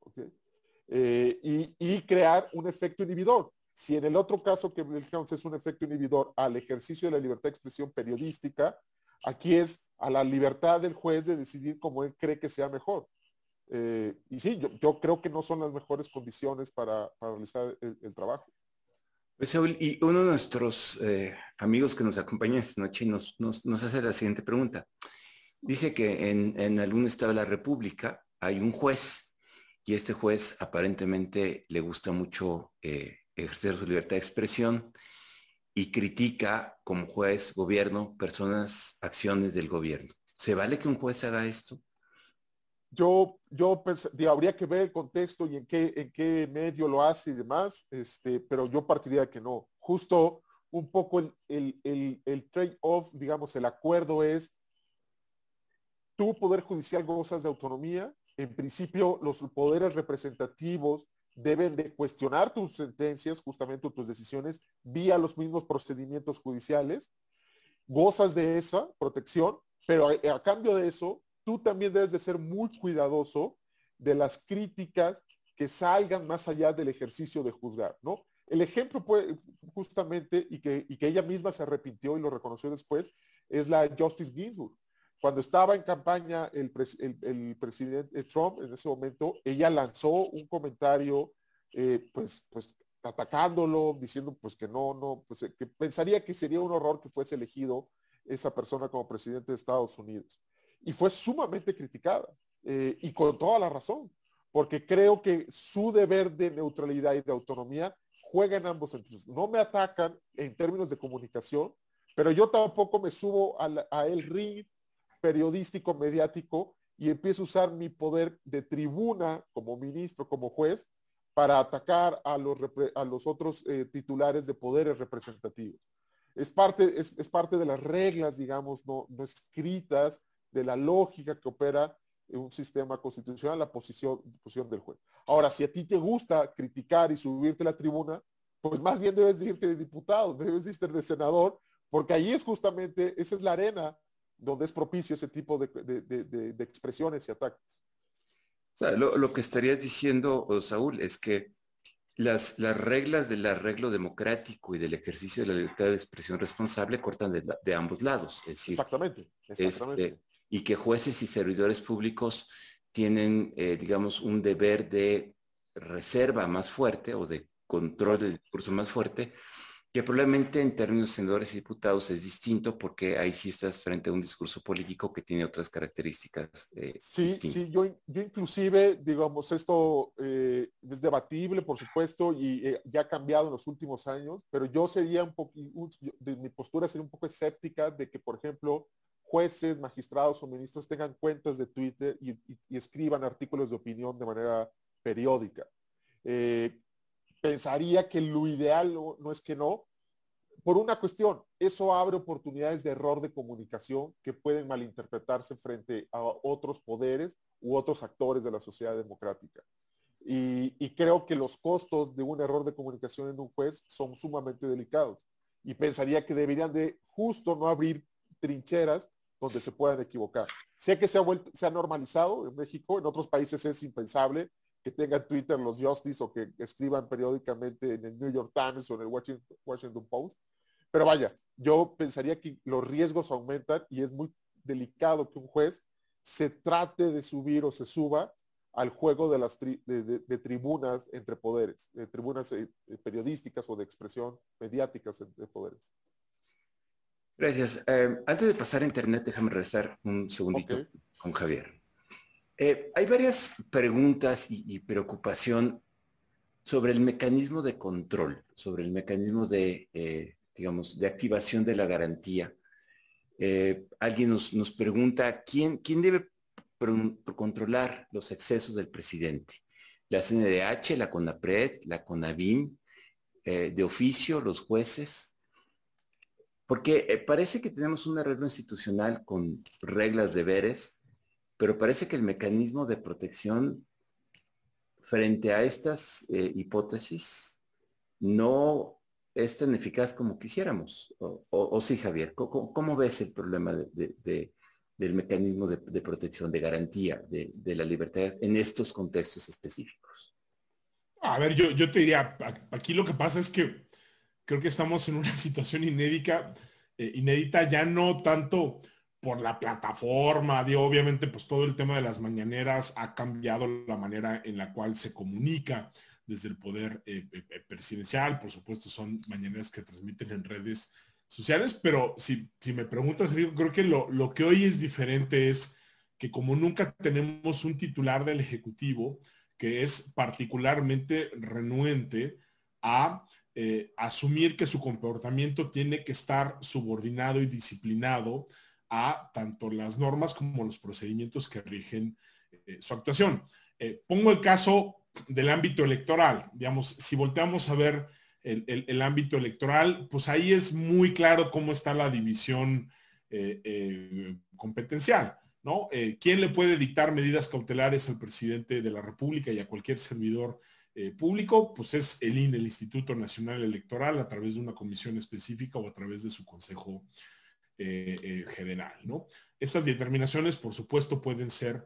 Eh, y, crear un efecto inhibidor. Si en el otro caso que es un efecto inhibidor al ejercicio de la libertad de expresión periodística, aquí es a la libertad del juez de decidir cómo él cree que sea mejor. Eh, y sí, yo, creo que no son las mejores condiciones para, realizar el, trabajo. Pues, y uno de nuestros eh, amigos que nos acompaña esta noche nos, nos, hace la siguiente pregunta. Dice que en, algún estado de la República hay un juez y este juez aparentemente le gusta mucho eh, ejercer su libertad de expresión y critica como juez, gobierno, personas, acciones del gobierno. ¿Se vale que un juez haga esto? yo, yo habría que ver el contexto y en qué, en qué medio lo hace y demás, este, pero yo partiría que no. Justo un poco el, el, trade-off, digamos, el acuerdo es, tu poder judicial gozas de autonomía, en principio los poderes representativos deben de cuestionar tus sentencias, justamente tus decisiones, vía los mismos procedimientos judiciales, gozas de esa protección, pero a cambio de eso, tú también debes de ser muy cuidadoso de las críticas que salgan más allá del ejercicio de juzgar, ¿no? El ejemplo puede, justamente, y que, que ella misma se arrepintió y lo reconoció después, es la Justice Ginsburg. Cuando estaba en campaña el, presidente Trump, en ese momento, ella lanzó un comentario, eh, pues, pues atacándolo, diciendo pues que no, no, pues que pensaría que sería un horror que fuese elegido esa persona como presidente de Estados Unidos y fue sumamente criticada eh, y con toda la razón, porque creo que su deber de neutralidad y de autonomía juega en ambos sentidos. No me atacan en términos de comunicación, pero yo tampoco me subo a, el ring periodístico, mediático y empiezo a usar mi poder de tribuna como ministro, como juez, para atacar a los, a los otros eh, titulares de poderes representativos. Es parte, es, parte de las reglas, digamos, no, no escritas de la lógica que opera en un sistema constitucional, la posición, posición del juez. Ahora, si a ti te gusta criticar y subirte a la tribuna, pues más bien debes de irte de diputado, debes de de senador, porque ahí es justamente, esa es la arena donde es propicio ese tipo de, expresiones y ataques. lo, que estarías diciendo, Saúl, es que las, las, reglas del arreglo democrático y del ejercicio de la libertad de expresión responsable cortan de, ambos lados. exactamente, exactamente. Este, y que jueces y servidores públicos tienen, eh, digamos, un deber de reserva más fuerte o de control del discurso más fuerte, que probablemente en términos de senadores y diputados es distinto porque ahí sí estás frente a un discurso político que tiene otras características. Eh, sí, sí, yo, yo, inclusive, digamos, esto eh, es debatible, por supuesto, y ya ha cambiado en los últimos años, pero yo sería un poco, mi postura sería un poco escéptica de que, por ejemplo, jueces, magistrados o ministros tengan cuentas de Twitter y, escriban artículos de opinión de manera periódica. Eh, pensaría que lo ideal no, es que no, por una cuestión, eso abre oportunidades de error de comunicación que pueden malinterpretarse frente a otros poderes u otros actores de la sociedad democrática. Y, creo que los costos de un error de comunicación en un juez son sumamente delicados. Y pensaría que deberían de justo no abrir trincheras donde se puedan equivocar. Sé que se ha, vuelto, se ha normalizado en México, en otros países es impensable que tengan Twitter los Justice o que escriban periódicamente en el New York Times o en el Washington, Post. Pero vaya, yo pensaría que los riesgos aumentan y es muy delicado que un juez se trate de subir o se suba al juego de las de, tribunas entre poderes, de tribunas eh, periodísticas o de expresión mediáticas entre poderes. Gracias. Eh, antes de pasar a Internet, déjame regresar un segundito con Javier. Eh, hay varias preguntas y, preocupación sobre el mecanismo de control, sobre el mecanismo de, eh, digamos, de activación de la garantía. alguien nos, pregunta, ¿quién, quién debe controlar los excesos del presidente? La CNDH, la CONAPRED, la CONAVIM, de oficio, los jueces, porque eh, parece que tenemos un arreglo institucional con reglas, deberes, pero parece que el mecanismo de protección frente a estas eh, hipótesis no es tan eficaz como quisiéramos. O, sí, Javier, ¿cómo, ves el problema del mecanismo de, protección, de garantía de, la libertad en estos contextos específicos? A ver, yo, te diría, aquí lo que pasa es que creo que estamos en una *laughs* situación inédita, eh, inédita ya no tanto por la plataforma, obviamente pues todo el tema de las mañaneras ha cambiado la manera en la cual se comunica desde el poder eh, eh, presidencial. Por supuesto, son mañaneras que transmiten en redes sociales, pero si, me preguntas, creo que lo, que hoy es diferente es que como nunca tenemos un titular del Ejecutivo que es particularmente renuente a eh, asumir que su comportamiento tiene que estar subordinado y disciplinado a tanto las normas como los procedimientos que rigen eh, su actuación. Eh, pongo el caso del ámbito electoral. Digamos, si volteamos a ver el, ámbito electoral, pues ahí es muy claro cómo está la división competencial. ¿no? ¿Quién le puede dictar medidas cautelares al presidente de la República y a cualquier servidor eh, público, pues es el INE, el Instituto Nacional Electoral, a través de una comisión específica o a través de su Consejo eh, eh, General, ¿no? Estas determinaciones, por supuesto, pueden ser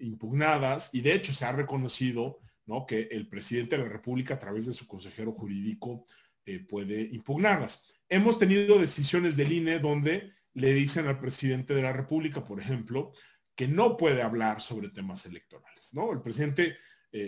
impugnadas y de hecho se ha reconocido, ¿no? Que el presidente de la República, a través de su consejero jurídico, puede impugnarlas. Hemos tenido decisiones del INE donde le dicen al presidente de la República, por ejemplo, que no puede hablar sobre temas electorales, ¿no? El presidente,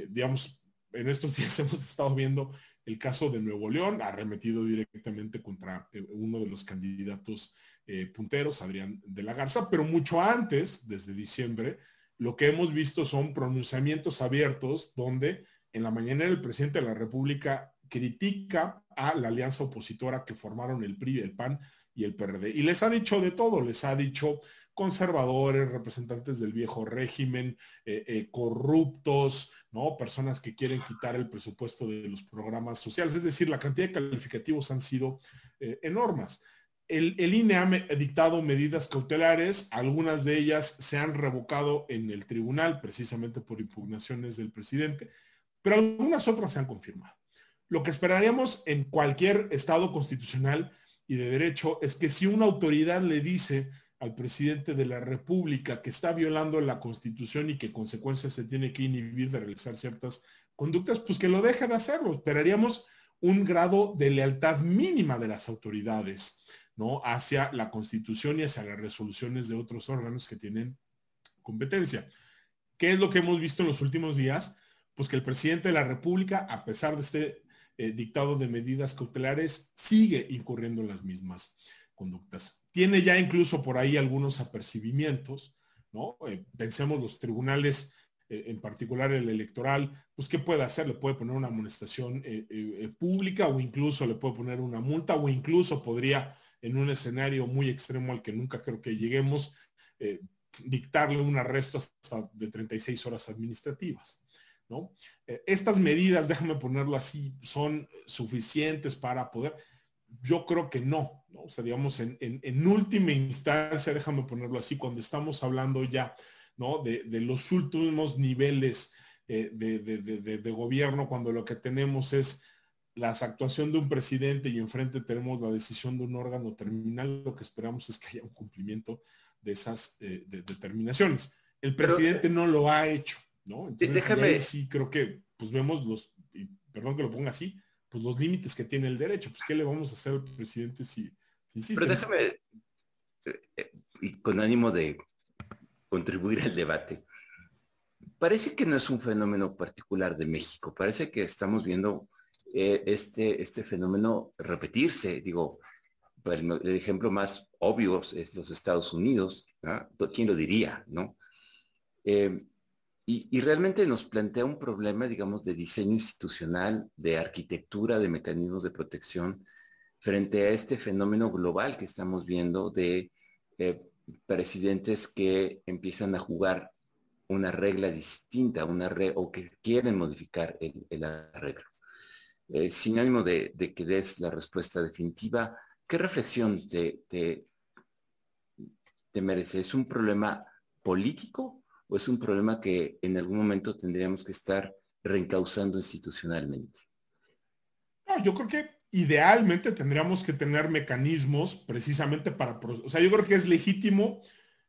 digamos, en estos *laughs* días hemos estado viendo el caso de Nuevo León, arremetido directamente contra eh, uno de los candidatos eh, punteros, Adrián de la Garza, pero mucho antes, desde diciembre, lo que hemos visto son pronunciamientos abiertos donde en la mañana el presidente de la República critica a la alianza opositora que formaron el PRI, el PAN y el PRD. Y les ha dicho de todo, les ha dicho conservadores, representantes del viejo régimen, eh, eh, corruptos, ¿no? Personas que quieren quitar el presupuesto de los programas sociales. Es decir, la cantidad de calificativos han sido enormes. El, el, INE ha dictado medidas cautelares, algunas de ellas se han revocado en el tribunal precisamente por impugnaciones del presidente, pero algunas otras se han confirmado. Lo que esperaríamos en cualquier estado constitucional y de derecho es que si una autoridad le dice al presidente de la República que está violando la Constitución y que en consecuencia se tiene que inhibir de realizar ciertas conductas, pues que lo deje de hacerlo. Esperaríamos un grado de lealtad mínima de las autoridades, ¿no? Hacia la Constitución y hacia las resoluciones de otros órganos que tienen competencia. ¿Qué es lo que hemos visto en los últimos días? Pues que el presidente de la República, a pesar de este eh, dictado de medidas cautelares, sigue incurriendo en las mismas conductas. Tiene ya incluso por ahí algunos apercibimientos, ¿no? Eh, pensemos los tribunales, eh, en particular el electoral, pues ¿qué puede hacer? Le puede poner una amonestación pública o incluso le puede poner una multa o incluso podría, en un escenario muy extremo al que nunca creo que lleguemos, dictarle un arresto hasta de 36 horas administrativas. ¿no? estas medidas, *laughs* déjame ponerlo así, son suficientes para poder yo creo que no, ¿no? O sea, digamos, en, última instancia, déjame ponerlo así, cuando estamos hablando ya, ¿no? De, los últimos niveles eh, de, gobierno, cuando lo que tenemos es la actuación de un presidente y enfrente tenemos la decisión de un órgano terminal, lo que esperamos es que haya un cumplimiento de esas eh, determinaciones. El presidente no lo ha hecho, ¿no? Entonces, déjame... sí creo que, pues vemos los, perdón que lo ponga así, pues los límites que tiene el derecho. Pues, ¿qué le vamos a hacer al presidente si, si Pero déjame, eh, y con ánimo de contribuir al debate, parece que no es un fenómeno particular de México, parece que estamos viendo eh, este, este fenómeno repetirse. Digo, el, ejemplo más obvio es los Estados Unidos, ¿quién lo diría, no? Eh, y, realmente nos plantea un problema, digamos, de diseño institucional, de arquitectura, de mecanismos de protección frente a este fenómeno global que estamos viendo de eh, presidentes que empiezan a jugar una regla distinta, una o que quieren modificar el, arreglo. Eh, sin ánimo de, que des la respuesta definitiva, ¿qué reflexión te, merece? ¿Es un problema político o es un problema que en algún momento tendríamos que estar reencauzando institucionalmente? yo creo que idealmente tendríamos que tener mecanismos precisamente para, o sea, yo creo que es legítimo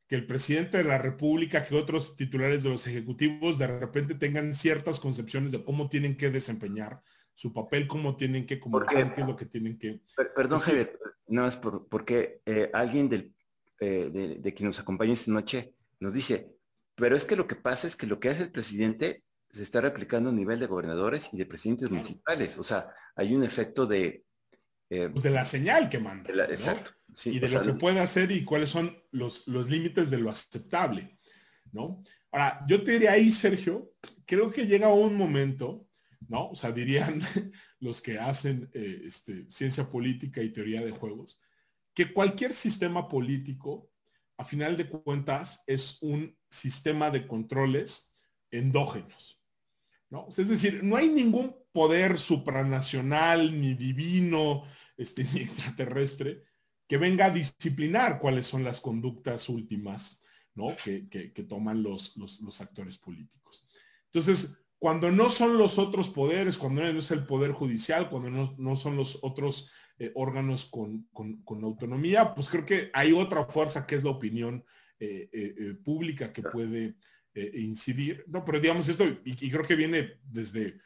que el presidente de la República, que otros titulares de los ejecutivos de repente tengan ciertas concepciones de cómo tienen que desempeñar su papel, cómo tienen que comunicar, qué es lo que tienen que... perdón, Javier, no es porque eh, alguien del, eh, de, de quien nos acompaña esta noche nos dice, pero es que lo que pasa es que lo que hace el presidente se está replicando a nivel de gobernadores y de presidentes municipales. O sea, hay un efecto de... Eh, pues de la señal que manda. Exacto. y de lo que puede hacer y cuáles son los, los límites de lo aceptable, ¿no? Ahora, yo te diría ahí, Sergio, creo que llega un momento, ¿no? O sea, dirían *laughs* los que hacen eh, este, ciencia política y teoría de juegos, que cualquier sistema político, a final de cuentas, es un sistema de controles endógenos. ¿no? Es decir, no hay ningún poder supranacional, ni divino, este, *laughs* ni extraterrestre, que venga a disciplinar cuáles son las conductas últimas ¿no? que, toman los, los, actores políticos. Entonces, cuando no son los otros poderes, cuando no es el poder judicial, cuando no, son los otros eh, órganos con, autonomía, pues creo que hay otra fuerza que es la opinión eh, eh, pública que puede incidir. No, pero digamos esto, y, creo que viene desde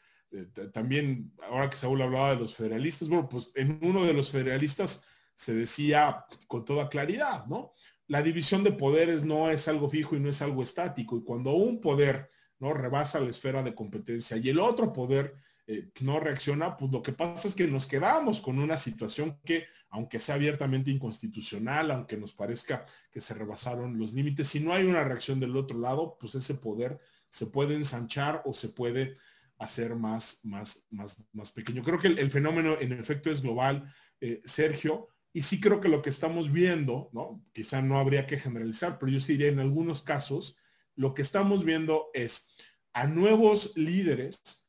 también, ahora que Saúl hablaba de los federalistas, bueno, pues en uno de los federalistas se decía con toda claridad, ¿no? La división de poderes no es algo fijo y no es algo estático. Y cuando un poder ¿no? rebasa la esfera de competencia y el otro poder eh, no reacciona, pues lo que pasa es que nos quedamos con una situación que, aunque sea abiertamente inconstitucional, aunque nos parezca que se rebasaron los límites, si no hay una reacción del otro lado, pues ese poder se puede ensanchar o se puede hacer más, más, más, más pequeño. Creo que el, fenómeno en efecto es global, eh, Sergio, y sí creo que lo que estamos viendo, ¿no? Quizá no habría que generalizar, pero yo sí diría en algunos casos, lo que estamos viendo es a nuevos líderes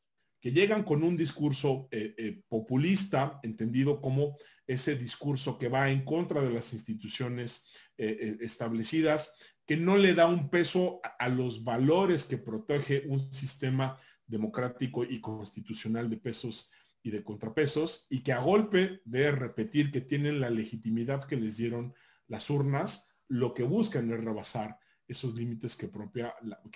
que llegan con un discurso eh, eh, populista, entendido como ese discurso que va en contra de las instituciones eh, establecidas, que no le da un peso a, los valores que protege un sistema democrático y constitucional de pesos y de contrapesos, y que a golpe de repetir que tienen la legitimidad que les dieron las urnas, lo que buscan es rebasar esos límites que propia,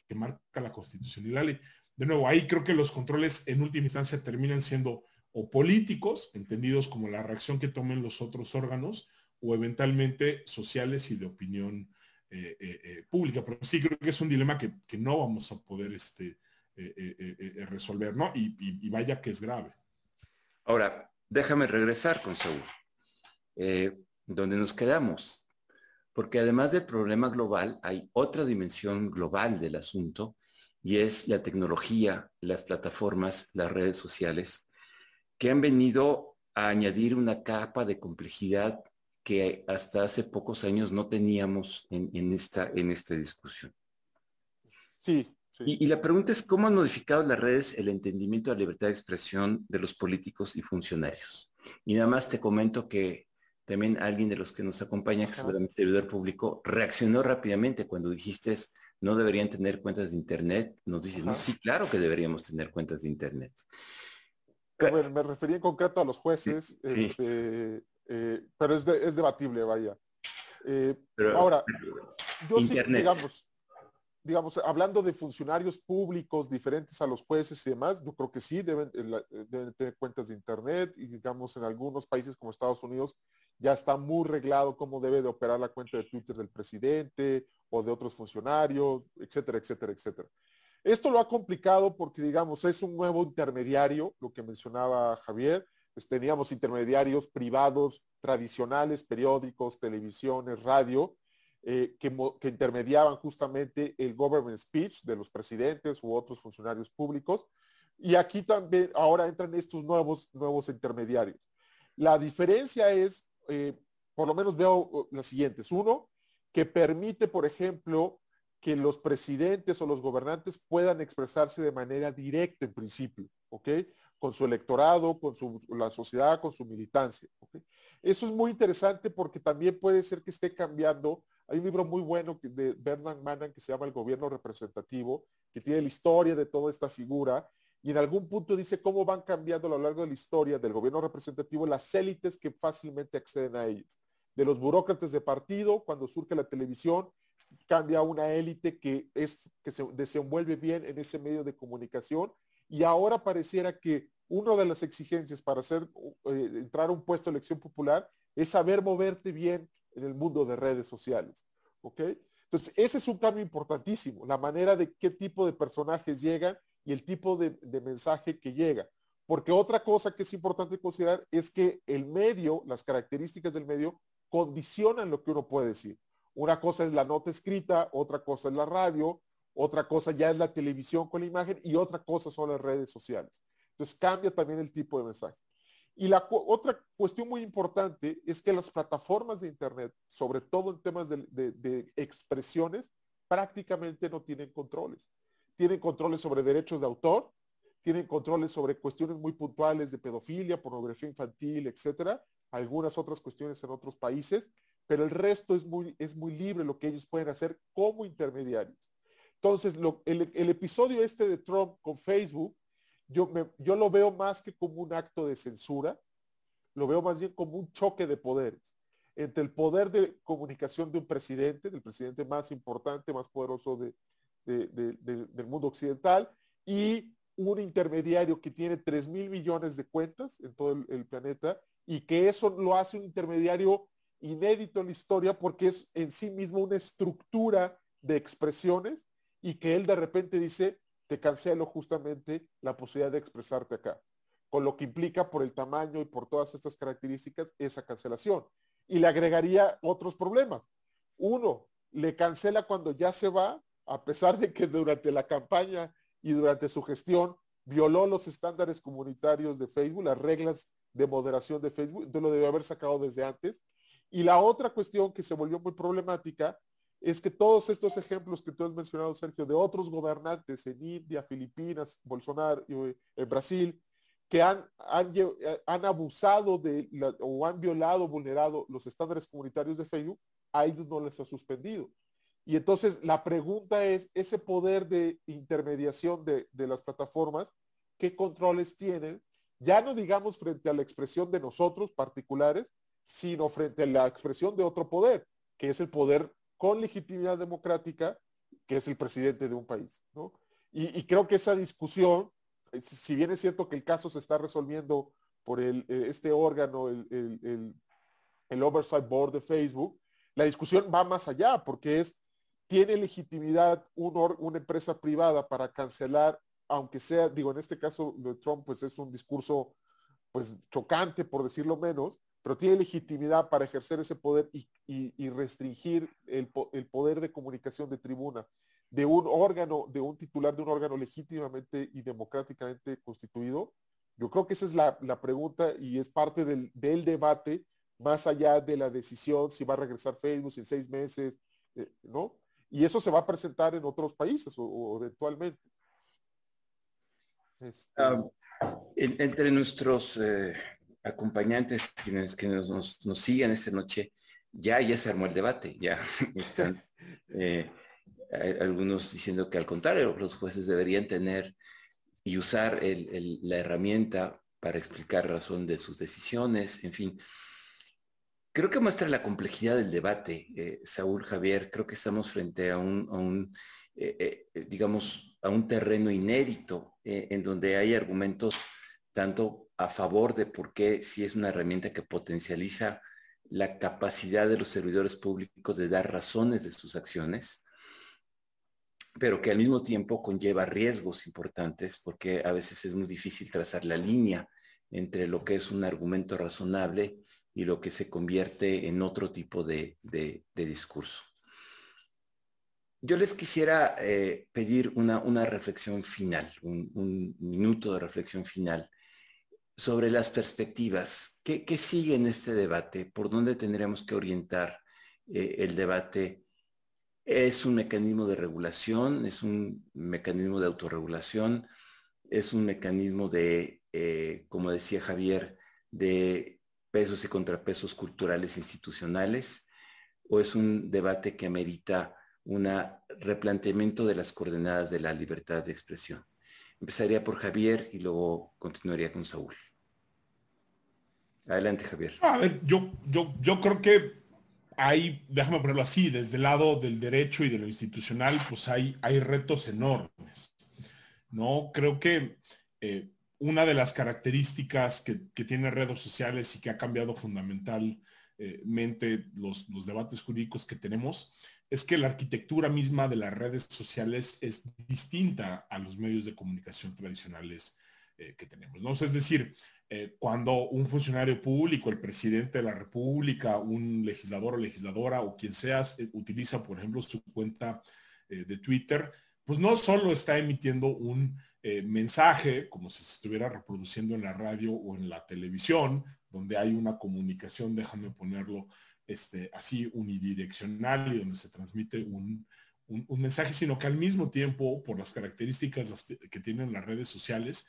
que marca la Constitución y la ley de nuevo, ahí creo que los controles en última instancia terminan siendo o políticos, entendidos como la reacción que tomen los otros órganos, o eventualmente sociales y de opinión eh, eh, eh, pública. Pero sí creo que es un dilema que, no vamos a poder este, resolver, ¿no? Y, vaya que es grave. Ahora, déjame regresar con Saúl, donde nos quedamos, porque además del problema global, hay otra dimensión global del asunto, y es la tecnología, las plataformas, las redes sociales, que han venido a añadir una capa de complejidad que hasta hace pocos años no teníamos en, esta, en esta discusión. Sí. Y, la pregunta es, ¿cómo han modificado las redes el entendimiento de la libertad de expresión de los políticos y funcionarios? Y nada más te comento que también alguien de los que nos acompaña, que es el servidor público, reaccionó rápidamente cuando dijiste no deberían tener cuentas de Internet. Nos dicen, no, sí, claro que deberíamos tener cuentas de Internet. Bueno, me refería en concreto a los jueces, este, eh, pero es, es, debatible, vaya. Eh, ahora, yo sí, digamos, digamos, hablando de funcionarios públicos diferentes a los jueces y demás, yo creo que sí, deben, eh, deben tener cuentas de Internet y digamos en algunos países como Estados Unidos ya está muy reglado cómo debe de operar la cuenta de Twitter del presidente o de otros funcionarios, etcétera, etcétera, etcétera. Esto lo ha complicado porque, digamos, es un nuevo intermediario, lo que mencionaba Javier. Pues teníamos intermediarios privados tradicionales, periódicos, televisiones, radio, eh, que, que, intermediaban justamente el government speech de los presidentes u otros funcionarios públicos. Y aquí también ahora entran estos nuevos, nuevos intermediarios. La diferencia es eh, por lo menos veo las siguientes. Uno, que permite, por ejemplo, que los presidentes o los gobernantes puedan expresarse de manera directa en principio, ¿ok? Con su electorado, con su, la sociedad, con su militancia, Eso es muy interesante porque también puede ser que esté cambiando. Hay un libro muy bueno de Bernard Mannan que se llama El gobierno representativo, que tiene la historia de toda esta figura y en algún punto dice cómo van cambiando a lo largo de la historia del gobierno representativo las élites que fácilmente acceden a ellos. De los burócratas de partido, cuando surge la televisión, cambia una élite que, es, que se desenvuelve bien en ese medio de comunicación y ahora pareciera que una de las exigencias para hacer, eh, entrar a un puesto de elección popular es saber moverte bien en el mundo de redes sociales. Entonces, ese es un cambio importantísimo, la manera de qué tipo de personajes llegan y el tipo de, mensaje que llega. Porque otra cosa que es importante considerar es que el medio, las características del medio, condicionan lo que uno puede decir. Una cosa es la nota escrita, otra cosa es la radio, otra cosa ya es la televisión con la imagen y otra cosa son las redes sociales. Entonces cambia también el tipo de mensaje. Y la otra cuestión muy importante es que las plataformas de Internet, sobre todo en temas de, expresiones, prácticamente no tienen controles. Tienen controles sobre derechos de autor, tienen controles sobre cuestiones muy puntuales de pedofilia, pornografía infantil, etcétera, algunas otras cuestiones en otros países, pero el resto es muy, es muy libre lo que ellos pueden hacer como intermediarios. Entonces, el, el, episodio este de Trump con Facebook yo, yo lo veo más que como un acto de censura, lo veo más bien como un choque de poderes entre el poder de comunicación de un presidente, del presidente más importante, más poderoso de, del mundo occidental, y un intermediario que tiene 3 mil millones de cuentas en todo el, planeta y que eso lo hace un intermediario inédito en la historia porque es en sí mismo una estructura de expresiones y que él de repente dice, te cancelo justamente la posibilidad de expresarte acá, con lo que implica por el tamaño y por todas estas características esa cancelación. Y le agregaría otros problemas. Uno, le cancela cuando ya se va, a pesar de que durante la campaña y durante su gestión violó los estándares comunitarios de Facebook, las reglas de moderación de Facebook, entonces lo debió haber sacado desde antes. Y la otra cuestión que se volvió muy problemática es que todos estos ejemplos que tú has mencionado, Sergio, de otros gobernantes en India, Filipinas, Bolsonaro, en eh, Brasil, que han, han, eh, han abusado de o han violado, vulnerado los estándares comunitarios de Facebook, a ellos no les ha suspendido. Y entonces la pregunta es, ese poder de intermediación de, de las plataformas, ¿qué controles tienen? Ya no digamos frente a la expresión de nosotros particulares, sino frente a la expresión de otro poder, que es el poder con legitimidad democrática, que es el presidente de un país. ¿no? Y, creo que esa discusión, eh, si bien es cierto que el caso se está resolviendo por el, eh, este órgano, el, el, Oversight Board de Facebook, la discusión va más allá, porque es, ¿tiene legitimidad un una empresa privada para cancelar, aunque sea, digo, en este caso de Trump, pues es un discurso pues chocante, por decirlo menos, pero tiene legitimidad para ejercer ese poder y, restringir el, poder de comunicación de tribuna de un órgano, de un titular de un órgano legítimamente y democráticamente constituido? Yo creo que esa es la, pregunta y es parte del, debate, más allá de la decisión si va a regresar Facebook en seis meses, eh, ¿no? Y eso se va a presentar en otros países o, eventualmente. Este, ah, entre nuestros eh, acompañantes quienes, que nos, nos, sigan esta noche, ya, ya se armó el debate, ya *laughs* están eh, algunos diciendo que al contrario, los jueces deberían tener y usar la herramienta para explicar razón de sus decisiones, en fin. Creo que muestra la complejidad del debate, eh, Saúl Javier. Creo que estamos frente a un, eh, digamos, a un terreno inédito en donde hay argumentos tanto a favor de por qué si es una herramienta que potencializa la capacidad de los servidores públicos de dar razones de sus acciones, pero que al mismo tiempo conlleva riesgos importantes porque a veces es muy difícil trazar la línea entre lo que es un argumento razonable y lo que se convierte en otro tipo de, discurso. Yo les quisiera eh, pedir una, reflexión final, un minuto de reflexión final sobre las perspectivas. ¿Qué, sigue en este debate? ¿Por dónde tendríamos que orientar eh, el debate? ¿Es un mecanismo de regulación? ¿Es un mecanismo de autorregulación? ¿Es un mecanismo de, eh, como decía Javier, de pesos y contrapesos culturales institucionales? ¿O es un debate que amerita un replanteamiento de las coordenadas de la libertad de expresión? Empezaría por Javier y luego continuaría con Saúl. Adelante, Javier. A ver, yo, yo, yo creo que hay, déjame ponerlo así, desde el lado del derecho y de lo institucional, pues hay, hay retos enormes. ¿no? Creo que eh, una de las características que, que, tiene redes sociales y que ha cambiado fundamentalmente eh, mente los, los debates jurídicos que tenemos, es que la arquitectura misma de las redes sociales es distinta a los medios de comunicación tradicionales eh, que tenemos. ¿no? es decir, eh, cuando un funcionario público, el presidente de la República, un legislador o legisladora o quien sea, utiliza, por ejemplo, su cuenta de Twitter, pues no solo está emitiendo un mensaje como si se estuviera reproduciendo en la radio o en la televisión, donde hay una comunicación, déjame ponerlo este, así, unidireccional y donde se transmite un, mensaje, sino que al mismo tiempo, por las características que tienen las redes sociales,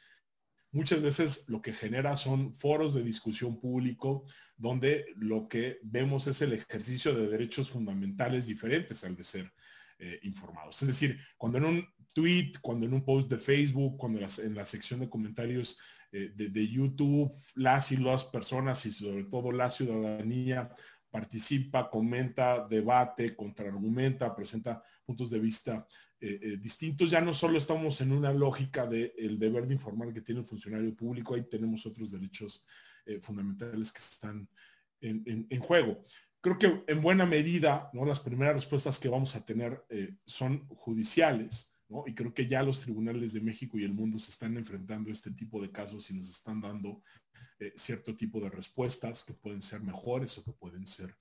muchas veces lo que genera son foros de discusión público donde lo que vemos es el ejercicio de derechos fundamentales diferentes al de ser eh, informados. Es decir, cuando en un tweet, cuando en un post de Facebook, cuando en la sección de comentarios eh, de, YouTube, las y las personas y sobre todo la ciudadanía participa, comenta, debate, contraargumenta, presenta puntos de vista eh, distintos. Ya no solo estamos en una lógica del deber de informar que tiene el funcionario público, ahí tenemos otros derechos fundamentales que están en, juego. Creo que en buena medida, ¿no? las primeras respuestas que vamos a tener son judiciales y creo que ya los tribunales de México y el mundo se están enfrentando a este tipo de casos y nos están dando eh, cierto tipo de respuestas que pueden ser mejores o que pueden ser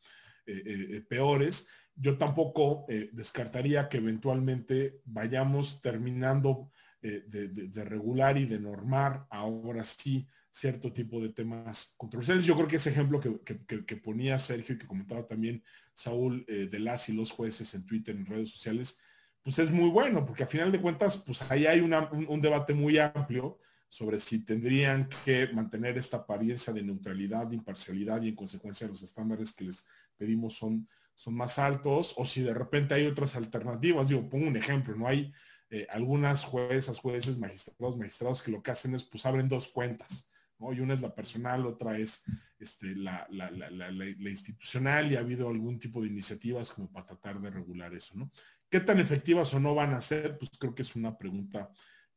eh, eh, peores. Yo tampoco descartaría que eventualmente vayamos terminando de, regular y de normar ahora sí cierto tipo de temas controversiales. Yo creo que ese ejemplo que, ponía Sergio y que comentaba también Saúl de las y los jueces en Twitter, en redes sociales, pues es muy bueno, porque a final de cuentas, pues ahí hay un, debate muy amplio sobre si tendrían que mantener esta apariencia de neutralidad, de imparcialidad y en consecuencia los estándares que les pedimos son, son más altos o si de repente hay otras alternativas. Digo, pongo un ejemplo, no hay eh, algunas juezas, jueces, magistrados, magistrados que lo que hacen es pues abren dos cuentas, ¿no? Y una es la personal, otra es este, la, la, la institucional y ha habido algún tipo de iniciativas como para tratar de regular eso, ¿no? ¿Qué tan efectivas o no van a ser? Pues creo que es una pregunta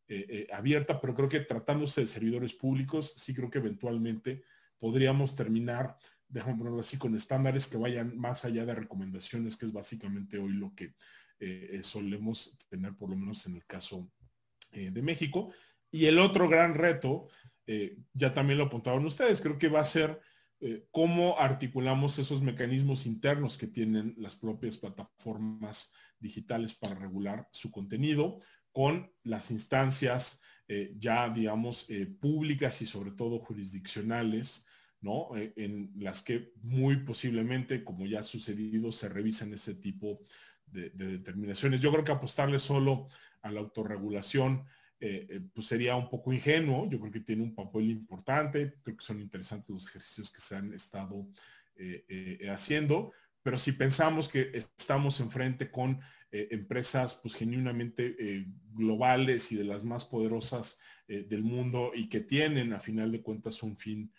eh, eh, abierta, pero creo que tratándose de servidores públicos, sí creo que eventualmente podríamos terminar, déjame ponerlo así, con estándares que vayan más allá de recomendaciones, que es básicamente hoy lo que eh, solemos tener, por lo menos en el caso de México. Y el otro gran reto, ya también lo apuntaban ustedes, creo que va a ser cómo articulamos esos mecanismos internos que tienen las propias plataformas digitales para regular su contenido con las instancias eh, ya, digamos, eh, públicas y sobre todo jurisdiccionales, ¿no? Eh, en las que muy posiblemente, como ya ha sucedido, se revisan ese tipo de, determinaciones. Yo creo que apostarle solo a la autorregulación pues sería un poco ingenuo. Yo creo que tiene un papel importante. Creo que son interesantes los ejercicios que se han estado haciendo pero si pensamos que estamos enfrente con eh, empresas pues genuinamente eh, globales y de las más poderosas eh, del mundo y que tienen a final de cuentas un fin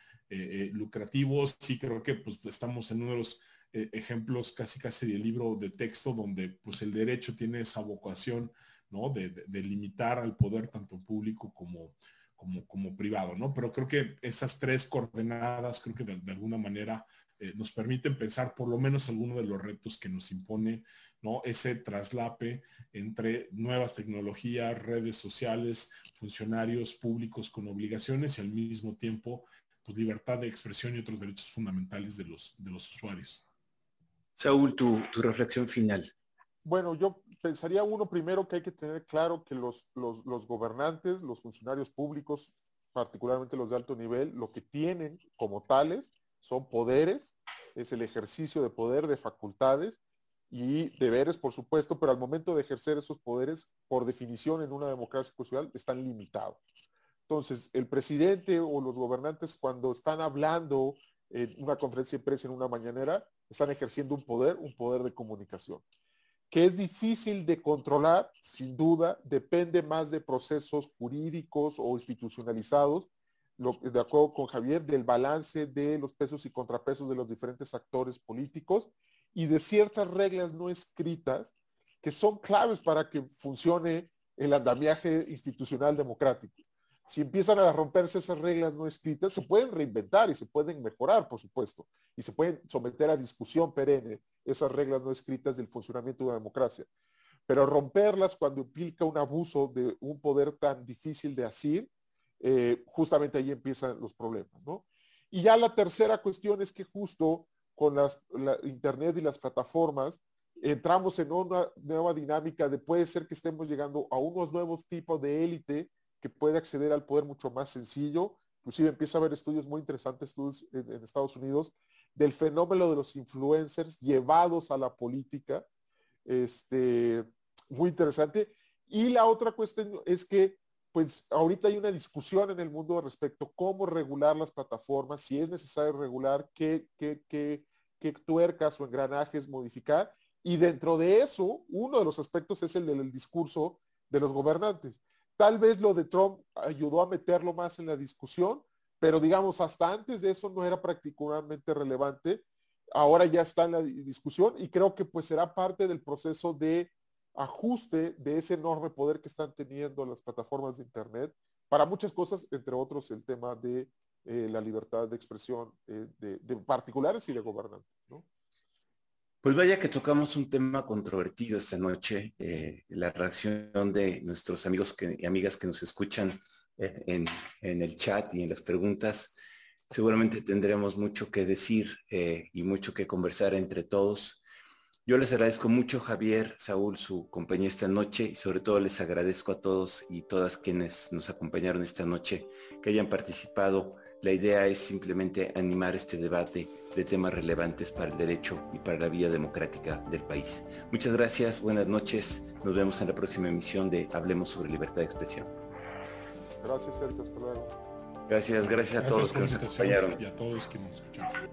lucrativo, sí creo que pues estamos en uno de los ejemplos casi casi del libro de texto donde pues el derecho tiene esa vocación ¿no? de, limitar al poder tanto público como, como, como, privado, ¿no? Pero creo que esas tres coordenadas, creo que de alguna manera eh, nos permiten pensar por lo menos algunos de los retos que nos impone ¿no? ese traslape entre nuevas tecnologías, redes sociales, funcionarios públicos con obligaciones y al mismo tiempo pues, libertad de expresión y otros derechos fundamentales de los, de los usuarios. Saúl, tu, reflexión final. Bueno, yo pensaría uno primero que hay que tener claro que los, gobernantes, los funcionarios públicos, particularmente los de alto nivel, lo que tienen como tales son poderes, es el ejercicio de poder, de facultades y deberes, por supuesto, pero al momento de ejercer esos poderes, por definición en una democracia constitucional, están limitados. Entonces, el presidente o los gobernantes cuando están hablando en una conferencia de prensa en una mañanera, están ejerciendo un poder, un poder de comunicación, que es difícil de controlar, sin duda, depende más de procesos jurídicos o institucionalizados de acuerdo con Javier, del balance de los pesos y contrapesos de los diferentes actores políticos y de ciertas reglas no escritas que son claves para que funcione el andamiaje institucional democrático. si empiezan a romperse esas reglas no escritas, se pueden reinventar y se pueden mejorar, por supuesto, y se pueden someter a discusión perenne esas reglas no escritas del funcionamiento de una democracia. Pero romperlas cuando implica un abuso de un poder tan difícil de asir, eh, justamente ahí empiezan los problemas, ¿no? Y ya la tercera cuestión es que justo con la Internet y las plataformas, entramos en una nueva dinámica de puede ser que estemos llegando a unos nuevos tipos de élite que puede acceder al poder mucho más sencillo. Inclusive empieza a haber estudios muy interesantes, en, Estados Unidos, del fenómeno de los influencers llevados a la política. Este, muy interesante. Y la otra cuestión es que, pues ahorita hay una discusión en el mundo respecto a cómo regular las plataformas, si es necesario regular, qué, qué, qué, qué tuercas o engranajes modificar. Y dentro de eso, uno de los aspectos es el del discurso de los gobernantes. Tal vez lo de Trump ayudó a meterlo más en la discusión, pero digamos, hasta antes de eso no era particularmente relevante. Ahora ya está en la discusión y creo que pues será parte del proceso de ajuste de ese enorme poder que están teniendo las plataformas de Internet para muchas cosas, entre otros el tema de eh, la libertad de expresión eh, de, particulares y de gobernantes. Pues vaya que tocamos un tema controvertido esta noche, eh, la reacción de nuestros amigos y amigas que nos escuchan en, el chat y en las preguntas. Seguramente tendremos mucho que decir eh, y mucho que conversar entre todos. Yo les agradezco mucho, Javier, Saúl, su compañía esta noche y sobre todo les agradezco a todos y todas quienes nos acompañaron esta noche que hayan participado la idea es simplemente animar este debate de temas relevantes para el derecho y para la vida democrática del país. Muchas gracias, buenas noches. Nos vemos en la próxima emisión de Hablemos sobre libertad de expresión. Gracias, Sergio. Hasta luego. Gracias, gracias a todos que nos acompañaron. Y a todos que nos escucharon.